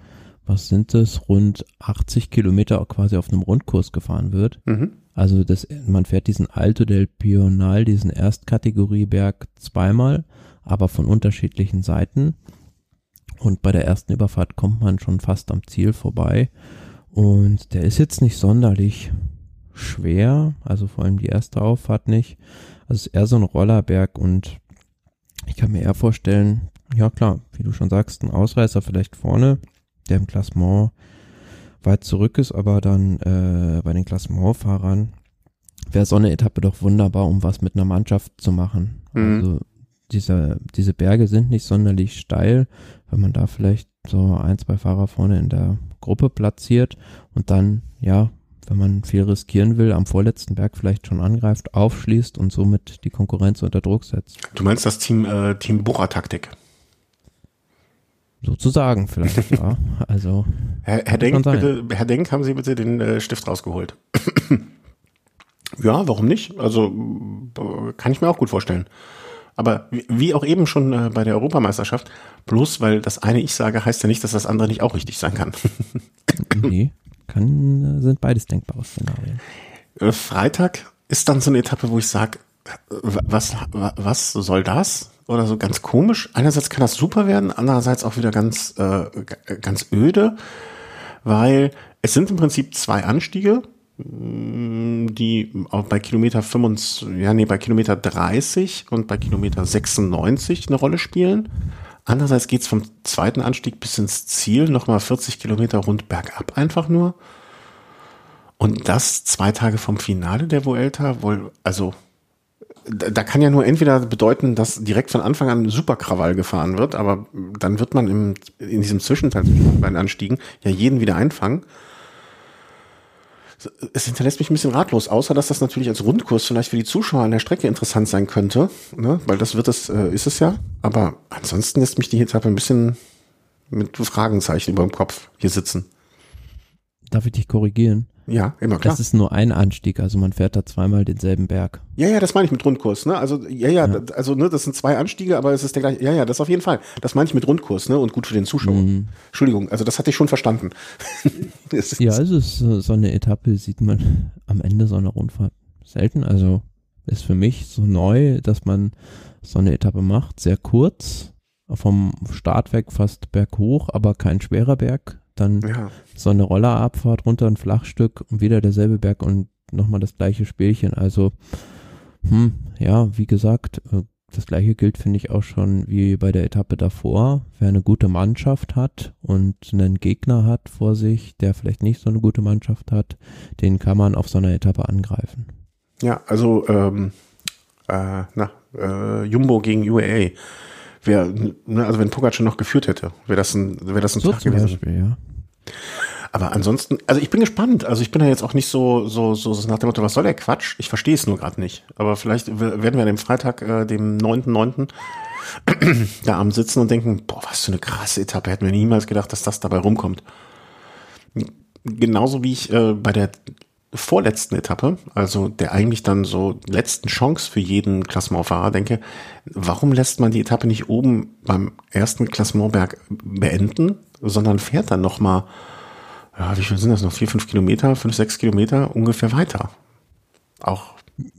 Speaker 2: was sind das, rund 80 Kilometer quasi auf einem Rundkurs gefahren wird. Mhm. Also das, man fährt diesen Alto del Pional, diesen Erstkategorieberg zweimal, aber von unterschiedlichen Seiten. Und bei der ersten Überfahrt kommt man schon fast am Ziel vorbei. Und der ist jetzt nicht sonderlich schwer, also vor allem die erste Auffahrt nicht. Also es ist eher so ein Rollerberg und ich kann mir eher vorstellen, ja klar, wie du schon sagst, ein Ausreißer vielleicht vorne, der im Klassement weit zurück ist, aber dann äh, bei den Klassementfahrern wäre so eine Etappe doch wunderbar, um was mit einer Mannschaft zu machen. Mhm. Also diese, diese Berge sind nicht sonderlich steil, wenn man da vielleicht so ein, zwei Fahrer vorne in der Gruppe platziert und dann, ja, wenn man viel riskieren will, am vorletzten Berg vielleicht schon angreift, aufschließt und somit die Konkurrenz unter Druck setzt.
Speaker 1: Du meinst das Team, äh, Team Bora-Taktik?
Speaker 2: Sozusagen vielleicht, ja. Also
Speaker 1: Herr, Herr, Denk, bitte, Herr Denk, haben Sie bitte den äh, Stift rausgeholt. ja, warum nicht? Also äh, kann ich mir auch gut vorstellen. Aber wie auch eben schon äh, bei der Europameisterschaft, bloß weil das eine ich sage, heißt ja nicht, dass das andere nicht auch richtig sein kann.
Speaker 2: nee, kann, äh, sind beides denkbare Szenarien.
Speaker 1: Äh, Freitag ist dann so eine Etappe, wo ich sage, was, was soll das? Oder so ganz komisch. Einerseits kann das super werden, andererseits auch wieder ganz, äh, ganz öde, weil es sind im Prinzip zwei Anstiege, mm, die auch bei Kilometer 25, ja, nee, bei Kilometer 30 und bei Kilometer 96 eine Rolle spielen. Andererseits geht's vom zweiten Anstieg bis ins Ziel nochmal 40 Kilometer rund bergab einfach nur. Und das zwei Tage vom Finale der Vuelta, wohl, also da kann ja nur entweder bedeuten, dass direkt von Anfang an Superkrawall gefahren wird, aber dann wird man im, in diesem Zwischenteil zwischen beiden Anstiegen ja jeden wieder einfangen. Es hinterlässt mich ein bisschen ratlos, außer dass das natürlich als Rundkurs vielleicht für die Zuschauer an der Strecke interessant sein könnte, ne? weil das wird es, äh, ist es ja. Aber ansonsten lässt mich die Etappe ein bisschen mit Fragenzeichen über dem Kopf hier sitzen.
Speaker 2: Darf ich dich korrigieren?
Speaker 1: Ja, immer klar.
Speaker 2: Das ist nur ein Anstieg, also man fährt da zweimal denselben Berg.
Speaker 1: Ja, ja, das meine ich mit Rundkurs, ne? Also ja, ja, ja. also ne, das sind zwei Anstiege, aber es ist der gleiche. Ja, ja, das auf jeden Fall. Das meine ich mit Rundkurs, ne? Und gut für den Zuschauer. Mhm. Entschuldigung, also das hatte ich schon verstanden.
Speaker 2: ja, also es ist so eine Etappe sieht man am Ende so einer Rundfahrt selten. Also ist für mich so neu, dass man so eine Etappe macht, sehr kurz, vom Start weg fast berghoch, aber kein schwerer Berg dann ja. so eine Rollerabfahrt runter ein Flachstück und wieder derselbe Berg und nochmal das gleiche Spielchen. Also, hm, ja, wie gesagt, äh, das gleiche gilt, finde ich, auch schon wie bei der Etappe davor. Wer eine gute Mannschaft hat und einen Gegner hat vor sich, der vielleicht nicht so eine gute Mannschaft hat, den kann man auf so einer Etappe angreifen.
Speaker 1: Ja, also ähm, äh, na, äh, Jumbo gegen UAA Wär, ne, also wenn Pogacar noch geführt hätte, wäre das ein, wäre das ein so Tag gewesen. Beispiel, ja. Aber ansonsten, also ich bin gespannt. Also ich bin ja jetzt auch nicht so, so, so nach dem Motto, was soll der Quatsch? Ich verstehe es nur gerade nicht. Aber vielleicht werden wir an dem Freitag, äh, dem 9.9. da abends sitzen und denken, boah, was für eine krasse Etappe. Hätten wir niemals gedacht, dass das dabei rumkommt. Genauso wie ich äh, bei der vorletzten Etappe, also der eigentlich dann so letzten Chance für jeden Klassementfahrer, denke, warum lässt man die Etappe nicht oben beim ersten Klassementberg beenden, sondern fährt dann nochmal, ja, wie viel sind das noch, vier, fünf Kilometer, fünf, sechs Kilometer ungefähr weiter. Auch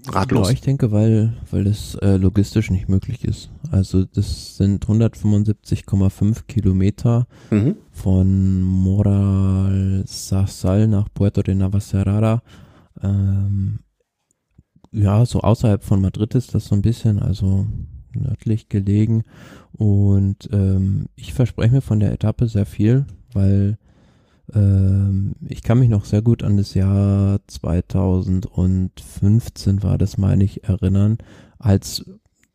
Speaker 1: ratlos.
Speaker 2: Ja, ich denke, weil, weil das äh, logistisch nicht möglich ist. Also das sind 175,5 Kilometer mhm. von Moral Sassal nach Puerto de Navacerrada. Ähm, ja, so außerhalb von Madrid ist das so ein bisschen, also nördlich gelegen. Und ähm, ich verspreche mir von der Etappe sehr viel, weil ähm, ich kann mich noch sehr gut an das Jahr 2015 war das, meine ich, erinnern, als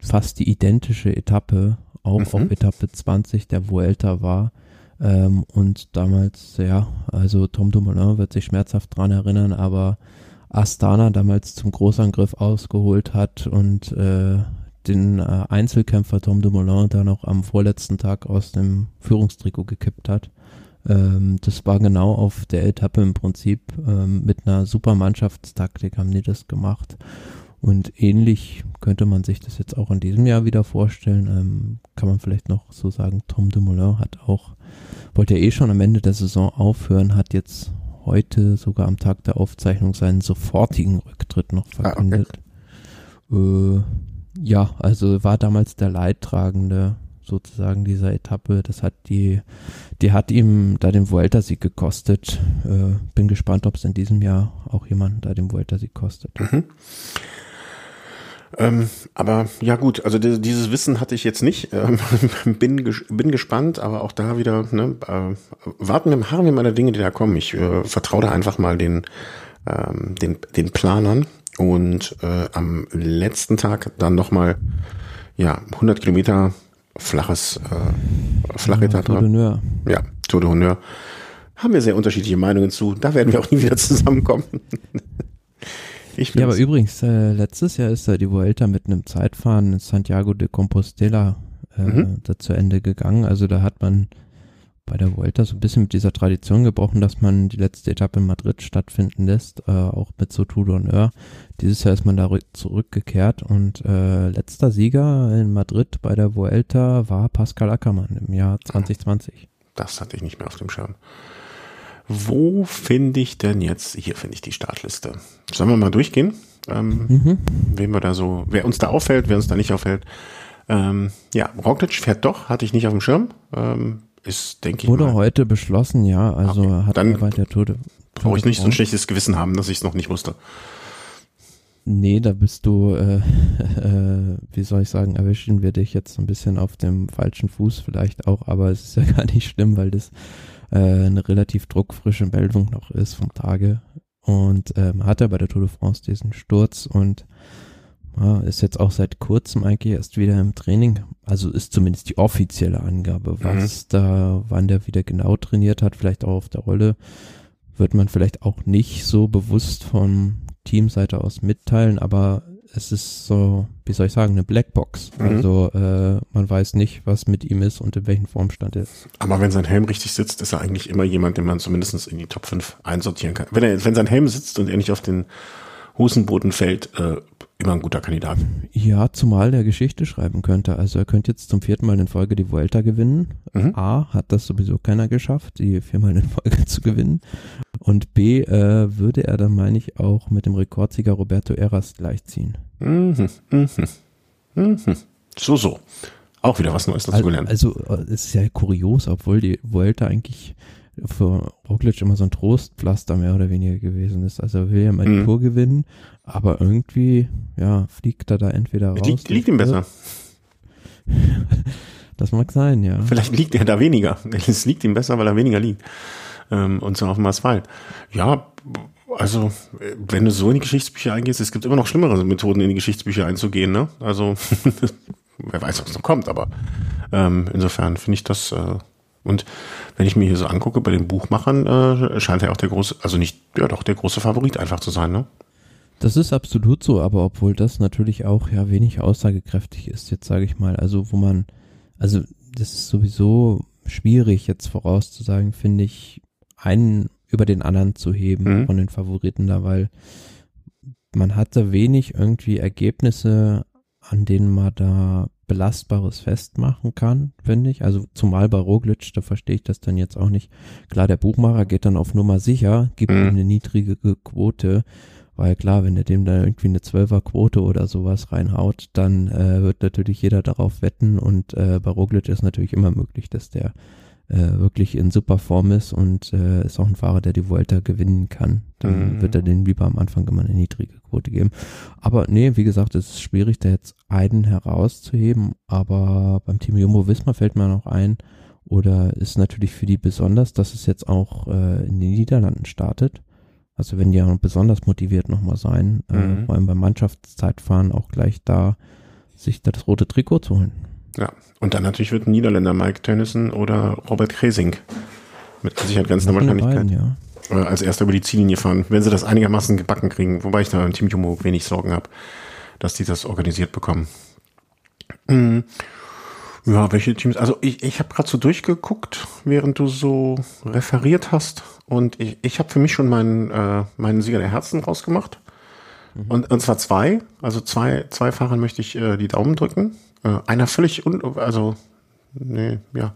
Speaker 2: fast die identische Etappe auch mhm. auf Etappe 20 der Vuelta war. Ähm, und damals, ja, also Tom Dumoulin wird sich schmerzhaft dran erinnern, aber Astana damals zum Großangriff ausgeholt hat und äh, den äh, Einzelkämpfer Tom Dumoulin dann noch am vorletzten Tag aus dem Führungstrikot gekippt hat. Ähm, das war genau auf der Etappe im Prinzip ähm, mit einer super Mannschaftstaktik haben die das gemacht. Und ähnlich könnte man sich das jetzt auch in diesem Jahr wieder vorstellen. Ähm, kann man vielleicht noch so sagen, Tom Dumoulin hat auch, wollte ja eh schon am Ende der Saison aufhören, hat jetzt heute sogar am Tag der Aufzeichnung seinen sofortigen Rücktritt noch verkündet. Ah, okay. äh, ja, also war damals der Leidtragende sozusagen dieser Etappe. Das hat die, die hat ihm da den Vuelta-Sieg gekostet. Äh, bin gespannt, ob es in diesem Jahr auch jemand da den Vuelta-Sieg kostet. Mhm.
Speaker 1: Ähm, aber ja gut, also dieses Wissen hatte ich jetzt nicht. Ähm, bin, ges bin gespannt, aber auch da wieder, ne, äh, warten wir, harren wir mal der Dinge, die da kommen. Ich äh, vertraue da einfach mal den, ähm, den, den Planern und äh, am letzten Tag dann nochmal, ja, 100 Kilometer flaches, äh, flache ja, Tour d'Honneur. Ja, Tour de Honneur. Haben wir sehr unterschiedliche Meinungen zu. Da werden wir auch nie wieder zusammenkommen.
Speaker 2: ja, aber übrigens, äh, letztes Jahr ist äh, die Vuelta mit einem Zeitfahren in Santiago de Compostela äh, mhm. da zu Ende gegangen. Also da hat man bei der Vuelta so ein bisschen mit dieser Tradition gebrochen, dass man die letzte Etappe in Madrid stattfinden lässt, äh, auch mit so Tour d'Honneur. Dieses Jahr ist man da zurückgekehrt und äh, letzter Sieger in Madrid bei der Vuelta war Pascal Ackermann im Jahr 2020.
Speaker 1: Das hatte ich nicht mehr auf dem Schirm. Wo finde ich denn jetzt, hier finde ich die Startliste. Sollen wir mal durchgehen? Ähm, mhm. Wen wir da so, wer uns da auffällt, wer uns da nicht auffällt. Ähm, ja, Roglic fährt doch, hatte ich nicht auf dem Schirm. Ähm, ist, denke ich
Speaker 2: Wurde mal. heute beschlossen, ja. Also okay. hat
Speaker 1: Dann er bei der Tour Brauche ich nicht so ein schlechtes Gewissen haben, dass ich es noch nicht wusste.
Speaker 2: Nee, da bist du, äh, äh, wie soll ich sagen, erwischen wir dich jetzt ein bisschen auf dem falschen Fuß vielleicht auch, aber es ist ja gar nicht schlimm, weil das äh, eine relativ druckfrische Meldung noch ist vom Tage. Und ähm, hat er bei der Tour de France diesen Sturz und ja, ist jetzt auch seit kurzem eigentlich erst wieder im Training. Also ist zumindest die offizielle Angabe. Mhm. Was mhm. da, wann der wieder genau trainiert hat, vielleicht auch auf der Rolle, wird man vielleicht auch nicht so bewusst von Teamseite aus mitteilen, aber es ist so, wie soll ich sagen, eine Blackbox. Mhm. Also äh, man weiß nicht, was mit ihm ist und in welchem Formstand er ist.
Speaker 1: Aber wenn sein Helm richtig sitzt, ist er eigentlich immer jemand, den man zumindest in die Top 5 einsortieren kann. Wenn, er, wenn sein Helm sitzt und er nicht auf den Hosenboden fällt, äh, immer ein guter Kandidat.
Speaker 2: Ja, zumal der Geschichte schreiben könnte. Also er könnte jetzt zum vierten Mal in Folge die Vuelta gewinnen. Mhm. A, hat das sowieso keiner geschafft, die viermal in Folge zu gewinnen. Und B, äh, würde er dann, meine ich, auch mit dem Rekordsieger Roberto Eras gleichziehen. Mhm, mhm,
Speaker 1: mhm. So, so. Auch wieder was Neues dazu gelernt.
Speaker 2: Also, also es ist ja kurios, obwohl die Vuelta eigentlich für Roglic immer so ein Trostpflaster mehr oder weniger gewesen ist. Also er will ja mal die mhm. Tour gewinnen, aber irgendwie, ja, fliegt er da entweder raus.
Speaker 1: Liegt, liegt ihm besser.
Speaker 2: das mag sein, ja.
Speaker 1: Vielleicht liegt er da weniger. Es liegt ihm besser, weil er weniger liegt. Ähm, und so auf dem Asphalt. Ja, also, wenn du so in die Geschichtsbücher eingehst, es gibt immer noch schlimmere Methoden, in die Geschichtsbücher einzugehen, ne? Also, wer weiß, was noch kommt, aber ähm, insofern finde ich das äh, und wenn ich mir hier so angucke, bei den Buchmachern äh, scheint er auch der große, also nicht, ja doch, der große Favorit einfach zu sein, ne?
Speaker 2: Das ist absolut so, aber obwohl das natürlich auch ja wenig aussagekräftig ist, jetzt sage ich mal, also wo man, also das ist sowieso schwierig jetzt vorauszusagen, finde ich, einen über den anderen zu heben mhm. von den Favoriten da, weil man hatte wenig irgendwie Ergebnisse, an denen man da Belastbares festmachen kann, finde ich. Also zumal bei Roglic, da verstehe ich das dann jetzt auch nicht. Klar, der Buchmacher geht dann auf Nummer sicher, gibt mhm. ihm eine niedrige Quote, weil klar, wenn er dem da irgendwie eine Zwölfer-Quote oder sowas reinhaut, dann äh, wird natürlich jeder darauf wetten und äh, bei Roglic ist natürlich immer möglich, dass der äh, wirklich in super Form ist und äh, ist auch ein Fahrer, der die Vuelta gewinnen kann. Dann mhm. wird er den lieber am Anfang immer eine niedrige Quote geben. Aber nee, wie gesagt, es ist schwierig, da jetzt einen herauszuheben, aber beim Team Jumbo Wismar fällt mir noch ein, oder ist natürlich für die besonders, dass es jetzt auch äh, in den Niederlanden startet. Also wenn die ja besonders motiviert nochmal sein, äh, mhm. äh, vor allem beim Mannschaftszeitfahren auch gleich da sich das rote Trikot zu holen.
Speaker 1: Ja, und dann natürlich wird ein Niederländer Mike Tennyson oder Robert Kresing mit Sicherheit ganz normaler Wahrscheinlichkeit ja. Äh, als erster über die Ziellinie fahren, wenn sie das einigermaßen gebacken kriegen, wobei ich da im Team Jumbo wenig Sorgen habe, dass die das organisiert bekommen. Mhm. Ja, welche Teams? Also ich, ich habe gerade so durchgeguckt, während du so referiert hast und ich, ich habe für mich schon meinen, äh, meinen Sieger der Herzen rausgemacht. Mhm. Und, und zwar zwei, also zwei, zwei Fahrern möchte ich äh, die Daumen drücken. Äh, einer völlig un, also, nee, ja.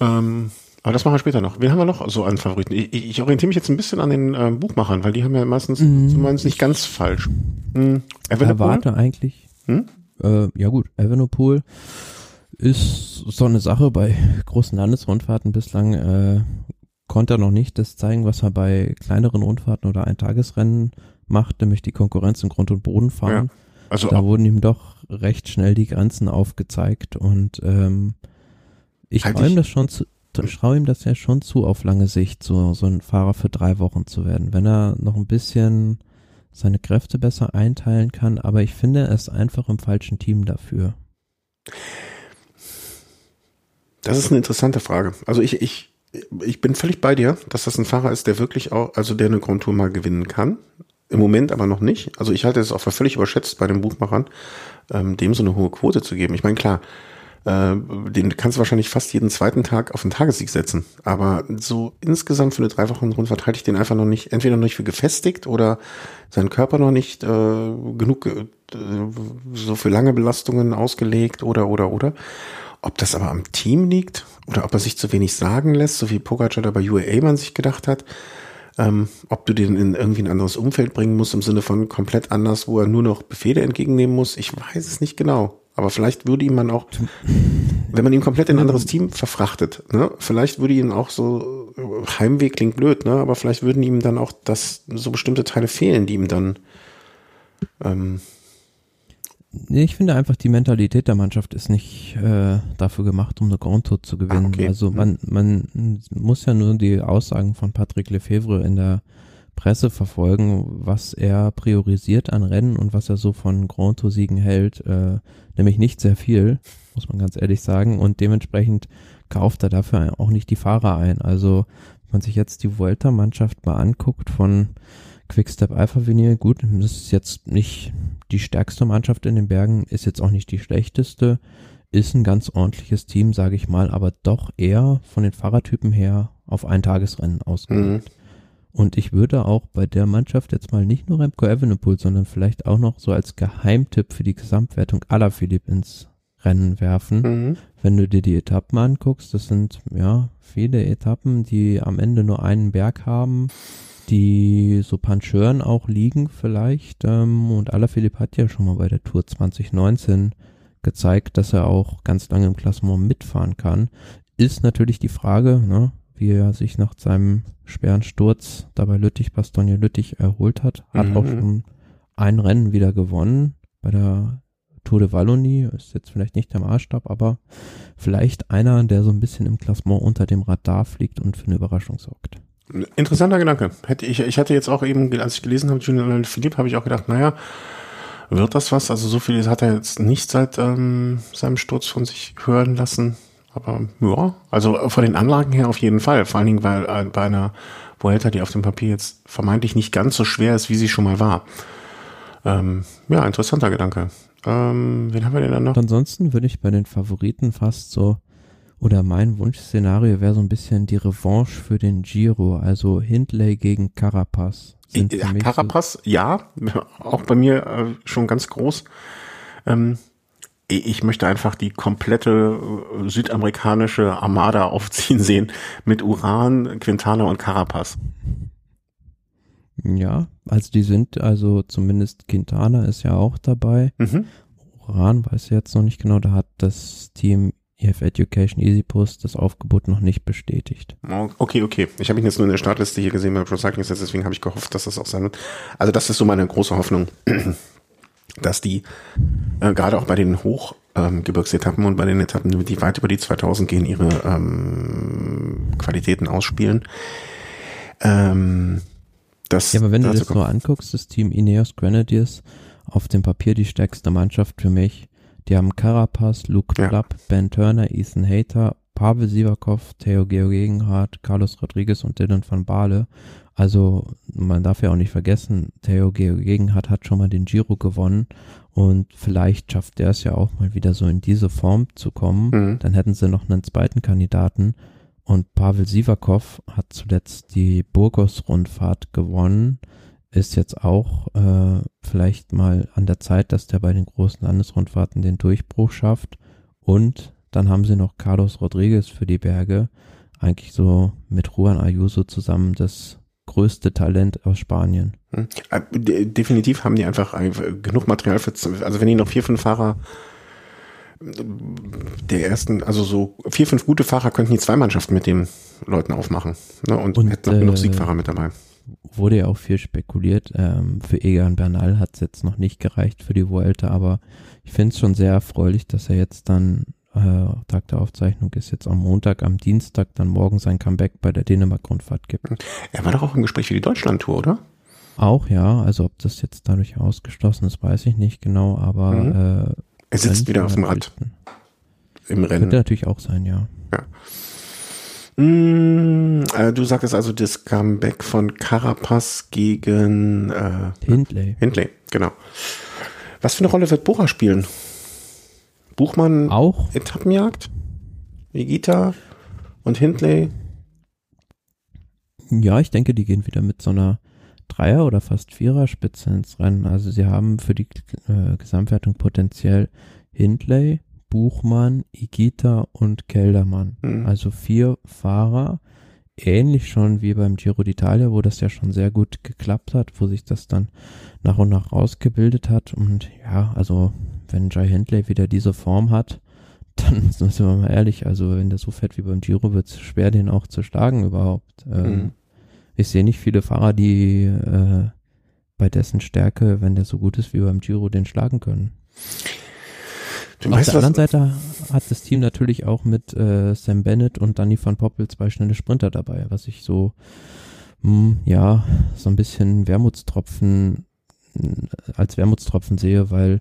Speaker 1: Ähm, aber das machen wir später noch. Wen haben wir noch so an Favoriten? Ich, ich orientiere mich jetzt ein bisschen an den äh, Buchmachern, weil die haben ja meistens mhm. zumindest nicht ganz falsch.
Speaker 2: Hm. Erwarte eigentlich. Hm? Äh, ja gut, Evenepoel ist so eine Sache bei großen Landesrundfahrten bislang äh, konnte er noch nicht das zeigen, was er bei kleineren Rundfahrten oder Eintagesrennen macht, nämlich die Konkurrenz im Grund und Boden fahren. Ja. Also da wurden ihm doch recht schnell die Grenzen aufgezeigt und ähm, ich halt traue ihm das schon zu, traue ihm das ja schon zu, auf lange Sicht so, so ein Fahrer für drei Wochen zu werden, wenn er noch ein bisschen seine Kräfte besser einteilen kann, aber ich finde, er ist einfach im falschen Team dafür.
Speaker 1: Das ist eine interessante Frage. Also ich, ich, ich bin völlig bei dir, dass das ein Fahrer ist, der wirklich auch, also der eine Grand Tour mal gewinnen kann. Im Moment aber noch nicht. Also ich halte es auch für völlig überschätzt bei den Buchmachern, ähm, dem so eine hohe Quote zu geben. Ich meine, klar, äh, den kannst du wahrscheinlich fast jeden zweiten Tag auf den Tagessieg setzen. Aber so insgesamt für eine drei Wochen Rundfahrt halte ich den einfach noch nicht, entweder noch nicht für gefestigt oder seinen Körper noch nicht äh, genug äh, so für lange Belastungen ausgelegt oder oder oder. Ob das aber am Team liegt oder ob er sich zu wenig sagen lässt, so wie Pogacar da bei UAA man sich gedacht hat, ähm, ob du den in irgendwie ein anderes Umfeld bringen musst, im Sinne von komplett anders, wo er nur noch Befehle entgegennehmen muss, ich weiß es nicht genau. Aber vielleicht würde ihm man auch, wenn man ihn komplett in ein anderes Team verfrachtet, ne, vielleicht würde ihm auch so, Heimweg klingt blöd, ne, aber vielleicht würden ihm dann auch das, so bestimmte Teile fehlen, die ihm dann, ähm,
Speaker 2: ich finde einfach, die Mentalität der Mannschaft ist nicht äh, dafür gemacht, um eine Grand Tour zu gewinnen. Ah, okay. Also man, man muss ja nur die Aussagen von Patrick Lefebvre in der Presse verfolgen, was er priorisiert an Rennen und was er so von Grand Tour Siegen hält, äh, nämlich nicht sehr viel, muss man ganz ehrlich sagen, und dementsprechend kauft er dafür auch nicht die Fahrer ein. Also wenn man sich jetzt die Vuelta-Mannschaft mal anguckt von Quickstep Alpha Vinyl, gut, das ist jetzt nicht die stärkste Mannschaft in den Bergen, ist jetzt auch nicht die schlechteste, ist ein ganz ordentliches Team, sage ich mal, aber doch eher von den Fahrertypen her auf ein Tagesrennen ausgelegt. Mhm. Und ich würde auch bei der Mannschaft jetzt mal nicht nur Remco Evenepoel, sondern vielleicht auch noch so als Geheimtipp für die Gesamtwertung aller Philipp ins Rennen werfen. Mhm. Wenn du dir die Etappen anguckst, das sind ja viele Etappen, die am Ende nur einen Berg haben die so Pancheuren auch liegen vielleicht. Ähm, und Alaphilippe hat ja schon mal bei der Tour 2019 gezeigt, dass er auch ganz lange im Klassement mitfahren kann. Ist natürlich die Frage, ne, wie er sich nach seinem schweren Sturz dabei Lüttich, Bastogne Lüttich erholt hat. Hat mhm. auch schon ein Rennen wieder gewonnen bei der Tour de Wallonie. Ist jetzt vielleicht nicht der Maßstab, aber vielleicht einer, der so ein bisschen im Klassement unter dem Radar fliegt und für eine Überraschung sorgt.
Speaker 1: Interessanter Gedanke. Hätte ich, ich hatte jetzt auch eben, als ich gelesen habe, Julian Philipp, habe ich auch gedacht, naja, wird das was? Also so viel hat er jetzt nicht seit ähm, seinem Sturz von sich hören lassen. Aber ja, also von den Anlagen her auf jeden Fall. Vor allen Dingen, weil äh, bei einer Vuelta, die auf dem Papier jetzt vermeintlich nicht ganz so schwer ist, wie sie schon mal war. Ähm, ja, interessanter Gedanke. Ähm, wen haben wir denn dann noch?
Speaker 2: Ansonsten würde ich bei den Favoriten fast so oder mein Wunschszenario wäre so ein bisschen die Revanche für den Giro, also Hindley gegen Carapaz.
Speaker 1: Ja, Carapaz, so ja, auch bei mir äh, schon ganz groß. Ähm, ich möchte einfach die komplette äh, südamerikanische Armada aufziehen sehen mit Uran, Quintana und Carapaz.
Speaker 2: Ja, also die sind, also zumindest Quintana ist ja auch dabei. Mhm. Uran weiß ich jetzt noch nicht genau, da hat das Team EF Education EasyPost das Aufgebot noch nicht bestätigt.
Speaker 1: Okay, okay. Ich habe ihn jetzt nur in der Startliste hier gesehen bei Pro Cycling deswegen habe ich gehofft, dass das auch sein wird. Also das ist so meine große Hoffnung, dass die äh, gerade auch bei den Hochgebirgsetappen ähm, und bei den Etappen, die weit über die 2000 gehen, ihre ähm, Qualitäten ausspielen. Ähm,
Speaker 2: das, ja, aber wenn du das so anguckst, das Team Ineos Grenadiers auf dem Papier die stärkste Mannschaft für mich die haben Carapaz, Luke ja. Plapp, Ben Turner, Ethan Hater, Pavel Sivakov, Theo Georgenhardt, Carlos Rodriguez und Dylan van Baale. Also man darf ja auch nicht vergessen, Theo Georgenhardt hat schon mal den Giro gewonnen und vielleicht schafft er es ja auch mal wieder so in diese Form zu kommen. Mhm. Dann hätten sie noch einen zweiten Kandidaten und Pavel Sivakov hat zuletzt die Burgos-Rundfahrt gewonnen ist jetzt auch äh, vielleicht mal an der Zeit, dass der bei den großen Landesrundfahrten den Durchbruch schafft. Und dann haben sie noch Carlos Rodriguez für die Berge. Eigentlich so mit Juan Ayuso zusammen das größte Talent aus Spanien.
Speaker 1: Hm. Äh, definitiv haben die einfach genug Material für, also wenn die noch vier, fünf Fahrer der ersten, also so vier, fünf gute Fahrer könnten die zwei Mannschaften mit den Leuten aufmachen. Ne? Und, und hätten noch äh, genug Siegfahrer mit dabei
Speaker 2: wurde ja auch viel spekuliert. Ähm, für Egan Bernal hat es jetzt noch nicht gereicht für die Vuelta, aber ich finde es schon sehr erfreulich, dass er jetzt dann, äh, Tag der Aufzeichnung ist jetzt am Montag, am Dienstag dann morgen sein Comeback bei der Dänemark-Rundfahrt gibt.
Speaker 1: Er war doch auch im Gespräch für die Deutschland-Tour, oder?
Speaker 2: Auch ja, also ob das jetzt dadurch ausgeschlossen ist, weiß ich nicht genau, aber mhm. äh,
Speaker 1: er sitzt wieder auf dem Rad im Rennen. Könnte
Speaker 2: natürlich auch sein, ja.
Speaker 1: Ja. Mm, äh, du sagtest also das Comeback von Carapaz gegen äh,
Speaker 2: Hindley.
Speaker 1: Hindley, genau. Was für eine Rolle wird Bora spielen Buchmann
Speaker 2: auch
Speaker 1: Etappenjagd? Vegeta und Hindley?
Speaker 2: Ja, ich denke, die gehen wieder mit so einer Dreier- oder fast Vierer-Spitze ins Rennen. Also sie haben für die äh, Gesamtwertung potenziell Hindley, Buchmann, Igita und Keldermann. Mhm. Also vier Fahrer, ähnlich schon wie beim Giro d'Italia, wo das ja schon sehr gut geklappt hat, wo sich das dann nach und nach rausgebildet hat. Und ja, also wenn Jai Hindley wieder diese Form hat, dann sind wir mal ehrlich, also wenn der so fährt wie beim Giro, wird es schwer, den auch zu schlagen überhaupt. Ähm, mhm. Ich sehe nicht viele Fahrer, die äh, bei dessen Stärke, wenn der so gut ist wie beim Giro, den schlagen können. Du Auf der anderen Seite hat das Team natürlich auch mit äh, Sam Bennett und Danny van Poppel zwei schnelle Sprinter dabei, was ich so, mh, hm, ja, so ein bisschen Wermutstropfen, als Wermutstropfen sehe, weil,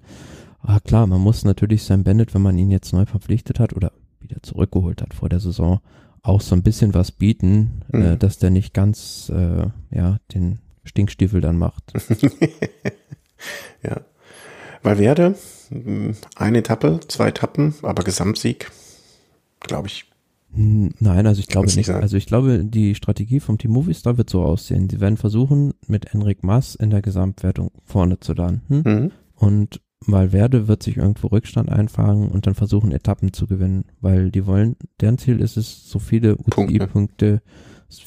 Speaker 2: ah klar, man muss natürlich Sam Bennett, wenn man ihn jetzt neu verpflichtet hat oder wieder zurückgeholt hat vor der Saison, auch so ein bisschen was bieten, äh, mhm. äh, dass der nicht ganz, äh, ja, den Stinkstiefel dann macht.
Speaker 1: ja. Valverde, eine Etappe, zwei Etappen, aber Gesamtsieg, glaube ich.
Speaker 2: Hm, nein, also ich glaube nicht. nicht also ich glaube, die Strategie vom Team Movistar wird so aussehen. Sie werden versuchen, mit Enric Mass in der Gesamtwertung vorne zu landen. Mhm. Und Valverde wird sich irgendwo Rückstand einfangen und dann versuchen, Etappen zu gewinnen, weil die wollen, deren Ziel ist es, so viele UCI-Punkte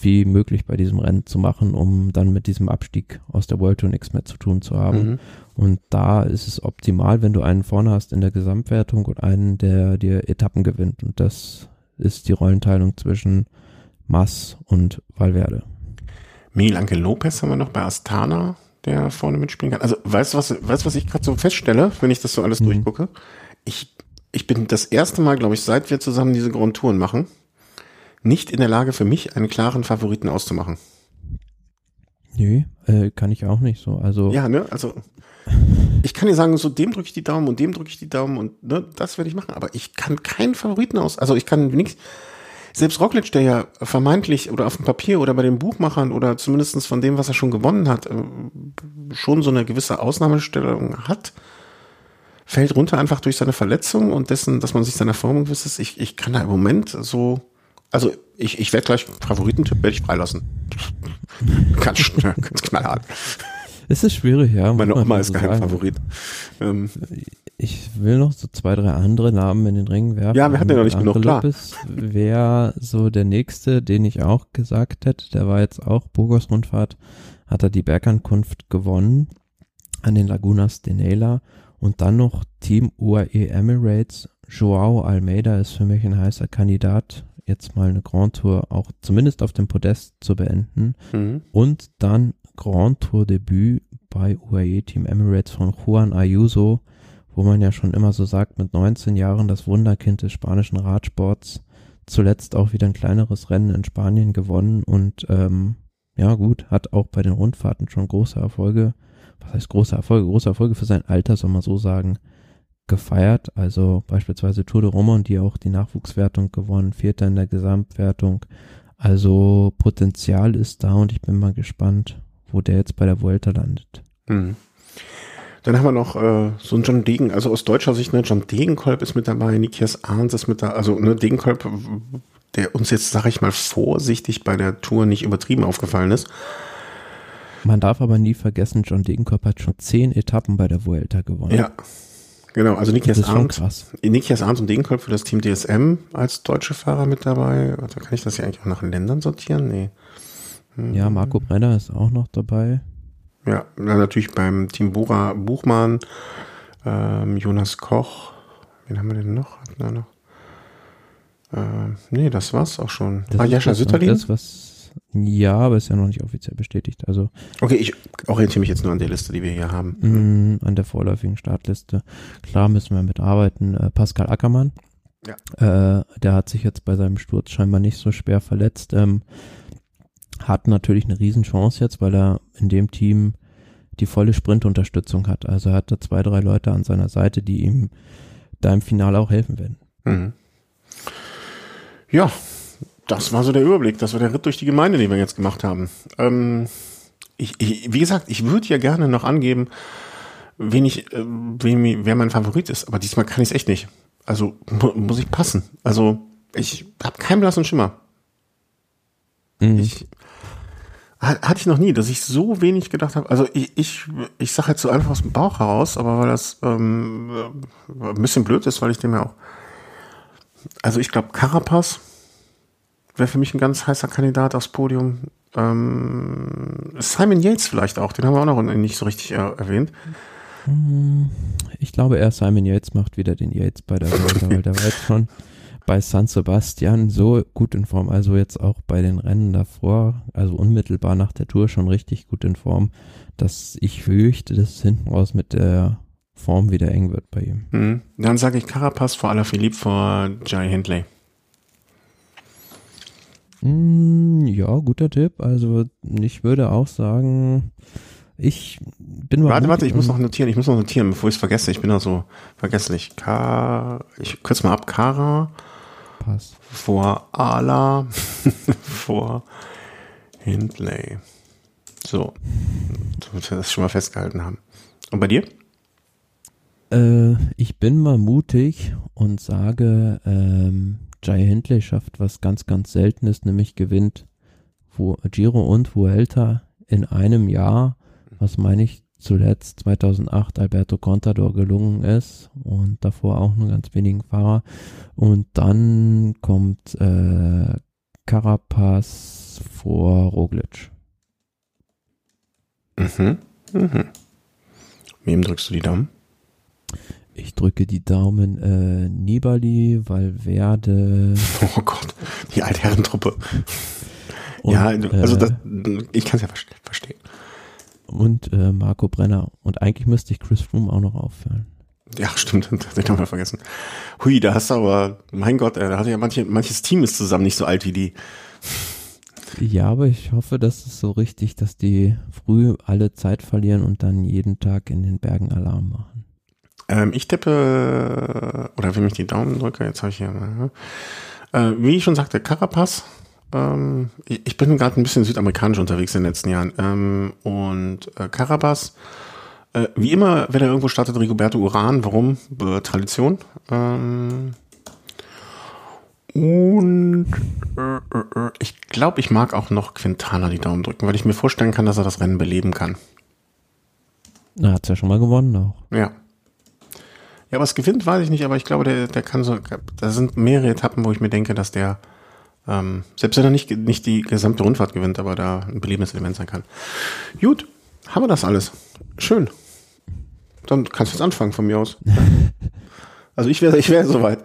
Speaker 2: wie möglich bei diesem Rennen zu machen, um dann mit diesem Abstieg aus der World Tour nichts mehr zu tun zu haben. Mhm. Und da ist es optimal, wenn du einen vorne hast in der Gesamtwertung und einen, der dir Etappen gewinnt. Und das ist die Rollenteilung zwischen Mass und Valverde.
Speaker 1: Miguel Angel Lopez haben wir noch bei Astana, der vorne mitspielen kann. Also weißt du, was, weißt, was ich gerade so feststelle, wenn ich das so alles mhm. durchgucke? Ich, ich bin das erste Mal, glaube ich, seit wir zusammen diese Grand Touren machen, nicht in der Lage für mich einen klaren Favoriten auszumachen.
Speaker 2: Nö, äh, kann ich auch nicht so. Also
Speaker 1: ja, ne, also ich kann dir sagen, so dem drücke ich die Daumen und dem drücke ich die Daumen und ne, das werde ich machen. Aber ich kann keinen Favoriten aus. Also ich kann nichts. Selbst Roglic, der ja vermeintlich oder auf dem Papier oder bei den Buchmachern oder zumindestens von dem, was er schon gewonnen hat, äh, schon so eine gewisse Ausnahmestellung hat, fällt runter einfach durch seine Verletzung und dessen, dass man sich seiner Form gewiss ist. Ich, ich kann da im Moment so, also ich, ich werde gleich Favoritentipp werde ich freilassen. ganz, ganz knallhart.
Speaker 2: Es ist schwierig, ja.
Speaker 1: Meine Oma ist so kein sagen. Favorit.
Speaker 2: Ähm, ich will noch so zwei, drei andere Namen in den Ring werfen.
Speaker 1: Ja, wir hatten ja noch nicht genug, klar.
Speaker 2: wäre so der nächste, den ich auch gesagt hätte. Der war jetzt auch Burgos Rundfahrt, hat er die Bergankunft gewonnen an den Lagunas de Nela. Und dann noch Team UAE Emirates. Joao Almeida ist für mich ein heißer Kandidat, jetzt mal eine Grand Tour auch zumindest auf dem Podest zu beenden. Mhm. Und dann Grand Tour Debüt bei UAE Team Emirates von Juan Ayuso, wo man ja schon immer so sagt, mit 19 Jahren das Wunderkind des spanischen Radsports, zuletzt auch wieder ein kleineres Rennen in Spanien gewonnen und ähm, ja gut, hat auch bei den Rundfahrten schon große Erfolge, was heißt große Erfolge, große Erfolge für sein Alter, soll man so sagen, gefeiert. Also beispielsweise Tour de Roman, die auch die Nachwuchswertung gewonnen, Vierter in der Gesamtwertung. Also Potenzial ist da und ich bin mal gespannt, wo der jetzt bei der Vuelta landet. Mhm.
Speaker 1: Dann haben wir noch äh, so einen John Degen, also aus deutscher Sicht, ne, John Degenkolb ist mit dabei, Nikias Arns ist mit da, also ne, Degenkolb, der uns jetzt, sag ich mal, vorsichtig bei der Tour nicht übertrieben aufgefallen ist.
Speaker 2: Man darf aber nie vergessen, John Degenkolb hat schon zehn Etappen bei der Vuelta gewonnen.
Speaker 1: Ja, genau, also Nikias Arndt, Nikias Arndt und Degenkolb für das Team DSM als deutsche Fahrer mit dabei. Also kann ich das ja eigentlich auch nach Ländern sortieren? Nee.
Speaker 2: Ja, Marco Brenner ist auch noch dabei.
Speaker 1: Ja, natürlich beim Team Bora Buchmann, ähm, Jonas Koch. Wen haben wir denn noch? Hatten wir noch? Äh, nee, das war's auch schon.
Speaker 2: Das ah, Jascha Sütterlin? Das, was, ja, aber ist ja noch nicht offiziell bestätigt. Also,
Speaker 1: okay, ich orientiere mich jetzt nur an der Liste, die wir hier haben.
Speaker 2: Mh, an der vorläufigen Startliste. Klar müssen wir mitarbeiten. Äh, Pascal Ackermann. Ja. Äh, der hat sich jetzt bei seinem Sturz scheinbar nicht so schwer verletzt. Ähm, hat natürlich eine Riesenchance jetzt, weil er in dem Team die volle Sprintunterstützung hat. Also er hat da zwei, drei Leute an seiner Seite, die ihm da im Finale auch helfen werden. Mhm.
Speaker 1: Ja, das war so der Überblick. Das war der Ritt durch die Gemeinde, den wir jetzt gemacht haben. Ähm, ich, ich, wie gesagt, ich würde ja gerne noch angeben, wen ich, äh, wen, wer mein Favorit ist, aber diesmal kann ich es echt nicht. Also mu muss ich passen. Also ich habe keinen blassen Schimmer. Mhm. Ich hatte ich noch nie, dass ich so wenig gedacht habe. Also ich, ich, ich sage jetzt so einfach aus dem Bauch heraus, aber weil das ähm, ein bisschen blöd ist, weil ich dem ja auch. Also ich glaube, Carapaz wäre für mich ein ganz heißer Kandidat aufs Podium. Ähm, Simon Yates vielleicht auch, den haben wir auch noch nicht so richtig erwähnt.
Speaker 2: Hm, ich glaube eher Simon Yates macht wieder den Yates bei der Welt, weil der war jetzt schon bei San Sebastian so gut in Form, also jetzt auch bei den Rennen davor, also unmittelbar nach der Tour schon richtig gut in Form, dass ich fürchte, dass es hinten raus mit der Form wieder eng wird bei ihm.
Speaker 1: Mhm. Dann sage ich Carapaz vor Alaphilippe vor Jai Hindley.
Speaker 2: Mm, ja, guter Tipp. Also ich würde auch sagen, ich bin
Speaker 1: mal. Warte, warte, ich muss noch notieren, ich muss noch notieren, bevor ich es vergesse. Ich bin noch so vergesslich. K, ich kürze mal ab, Kara. Pass. Vor Ala. vor Hindley. So. Damit wir das schon mal festgehalten haben. Und bei dir?
Speaker 2: Äh, ich bin mal mutig und sage, ähm, Jai Hindley schafft was ganz, ganz Seltenes, nämlich gewinnt Giro und Vuelta in einem Jahr, was meine ich zuletzt 2008 Alberto Contador gelungen ist und davor auch nur ganz wenigen Fahrer. Und dann kommt äh, Carapaz vor Roglic.
Speaker 1: Mhm. Mhm. Wem drückst du die Daumen?
Speaker 2: Ich drücke die Daumen äh, Nibali, Valverde.
Speaker 1: Oh Gott, die Altherrentruppe. Und, ja, also das, ich kann es ja verstehen.
Speaker 2: Und äh, Marco Brenner. Und eigentlich müsste ich Chris Froome auch noch auffallen.
Speaker 1: Ja, stimmt, das hab ich nochmal vergessen. Hui, da hast du aber, mein Gott, da hat ja manche, manches Team ist zusammen nicht so alt wie die.
Speaker 2: Ja, aber ich hoffe, dass es so richtig, dass die früh alle Zeit verlieren und dann jeden Tag in den Bergen Alarm machen.
Speaker 1: Ähm, ich tippe, oder wenn ich die Daumen drücke, jetzt habe ich hier, äh, wie ich schon sagte, Carapaz. Ähm, ich, ich, bin gerade ein bisschen südamerikanisch unterwegs in den letzten Jahren. Ähm, und äh, Carapaz, äh, wie immer, wenn er irgendwo startet, Rigoberto Uran. Warum? Äh, Tradition. Ähm, und äh, äh, äh, ich glaube, ich mag auch noch Quintana die Daumen drücken, weil ich mir vorstellen kann, dass er das Rennen beleben kann.
Speaker 2: Na, hat's ja schon mal gewonnen auch.
Speaker 1: Ja. Ja, was gewinnt, weiß ich nicht, aber ich glaube, der, der kann so, da sind mehrere Etappen, wo ich mir denke, dass der, ähm, selbst wenn er nicht, nicht die gesamte Rundfahrt gewinnt, aber da ein belebendes Element sein kann. Gut, haben wir das alles. Schön. Dann kannst du jetzt anfangen von mir aus. also ich wäre ich wäre soweit.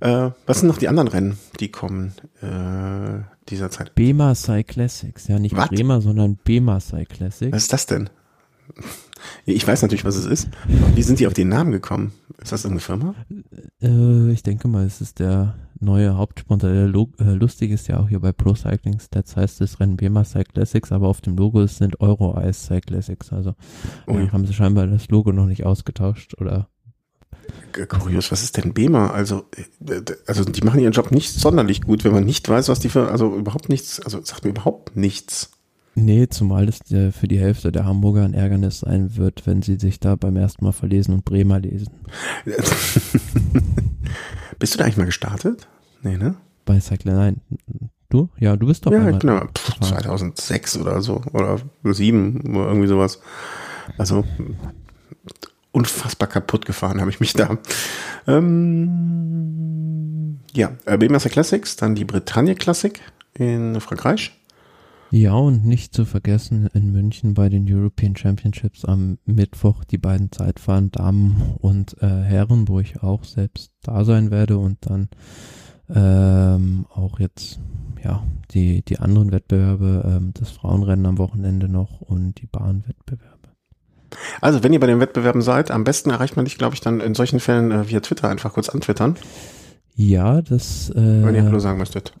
Speaker 1: Äh, was sind noch die anderen Rennen, die kommen äh, dieser Zeit?
Speaker 2: Bema Cyclassics, ja nicht Bremer, sondern Bema Cyclassics.
Speaker 1: Was ist das denn? Ich weiß natürlich, was es ist. Wie sind die auf den Namen gekommen? Ist das irgendeine Firma?
Speaker 2: Äh, ich denke mal, es ist der neue Hauptsponsor. Der äh, lustig ist ja auch hier bei Pro Cycling Stats heißt es Rennen Bema Cyclassics, aber auf dem Logo sind Euro Ice Cyclassics. Also oh ja. haben sie scheinbar das Logo noch nicht ausgetauscht oder
Speaker 1: Kurios, was ist denn BEMA? Also, äh, also die machen ihren Job nicht sonderlich gut, wenn man nicht weiß, was die für, also überhaupt nichts, also sagt mir überhaupt nichts.
Speaker 2: Nee, zumal es äh, für die Hälfte der Hamburger ein Ärgernis sein wird, wenn sie sich da beim ersten Mal verlesen und Bremer lesen.
Speaker 1: bist du da eigentlich mal gestartet? Nee, ne?
Speaker 2: Bei Cycle, nein. Du? Ja, du bist doch
Speaker 1: Ja, genau. Pff, 2006 oder so. Oder 2007 oder irgendwie sowas. Also unfassbar kaputt gefahren habe ich mich da. Ähm, ja, äh, BMS Classics, dann die Bretagne Classic in Frankreich.
Speaker 2: Ja, und nicht zu vergessen in München bei den European Championships am Mittwoch die beiden Zeitfahren Damen und äh, Herren, wo ich auch selbst da sein werde und dann ähm, auch jetzt ja die die anderen Wettbewerbe, ähm, das Frauenrennen am Wochenende noch und die Bahnwettbewerbe.
Speaker 1: Also wenn ihr bei den Wettbewerben seid, am besten erreicht man dich, glaube ich, dann in solchen Fällen äh, via Twitter einfach kurz antwittern.
Speaker 2: Ja, das. Äh,
Speaker 1: wenn ihr Hallo sagen möchtet.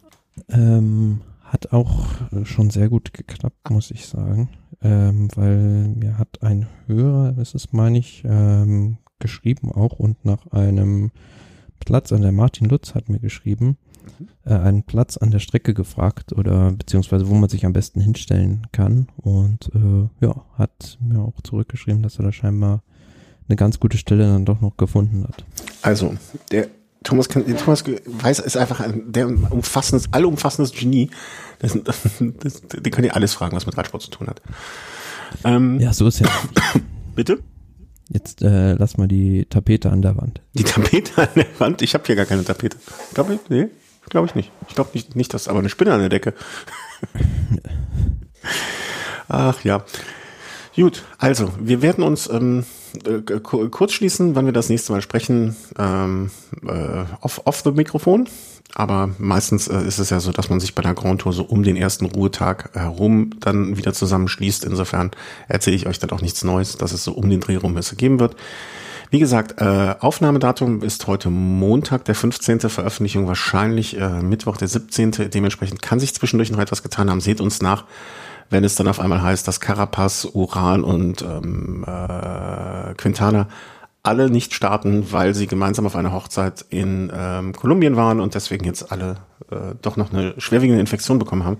Speaker 2: Ähm, hat auch äh, schon sehr gut geklappt, muss ich sagen, ähm, weil mir hat ein Hörer, das ist meine ich, ähm, geschrieben auch und nach einem Platz an der Martin Lutz hat mir geschrieben, mhm. äh, einen Platz an der Strecke gefragt oder beziehungsweise wo man sich am besten hinstellen kann und äh, ja, hat mir auch zurückgeschrieben, dass er da scheinbar eine ganz gute Stelle dann doch noch gefunden hat.
Speaker 1: Also, der Thomas, kann, Thomas Weiß ist einfach ein der umfassendes, allumfassendes Genie. Das, das, das, die können ja alles fragen, was mit Radsport zu tun hat.
Speaker 2: Ähm, ja, so ist ja.
Speaker 1: Bitte?
Speaker 2: Jetzt äh, lass mal die Tapete an der Wand.
Speaker 1: Die Tapete an der Wand? Ich habe hier gar keine Tapete. Glaube ich? Nee, glaube ich nicht. Ich glaube nicht, nicht, dass aber eine Spinne an der Decke. Ach ja. Gut, also wir werden uns ähm, äh, kurz schließen, wann wir das nächste Mal sprechen, ähm, äh, off, off the Mikrofon. Aber meistens äh, ist es ja so, dass man sich bei der Grand Tour so um den ersten Ruhetag herum dann wieder zusammenschließt. Insofern erzähle ich euch dann auch nichts Neues, dass es so um den Dreh rum geben wird. Wie gesagt, äh, Aufnahmedatum ist heute Montag, der 15. Veröffentlichung wahrscheinlich äh, Mittwoch, der 17. Dementsprechend kann sich zwischendurch noch etwas getan haben. Seht uns nach wenn es dann auf einmal heißt, dass Carapaz, Uran und ähm, äh, Quintana alle nicht starten, weil sie gemeinsam auf einer Hochzeit in ähm, Kolumbien waren und deswegen jetzt alle äh, doch noch eine schwerwiegende Infektion bekommen haben.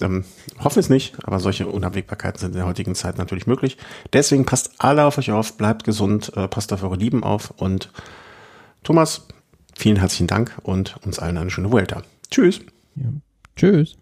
Speaker 1: Ähm, hoffen es nicht, aber solche Unabwägbarkeiten sind in der heutigen Zeit natürlich möglich. Deswegen passt alle auf euch auf, bleibt gesund, äh, passt auf eure Lieben auf und Thomas, vielen herzlichen Dank und uns allen eine schöne Vuelta. Tschüss.
Speaker 2: Ja. Tschüss.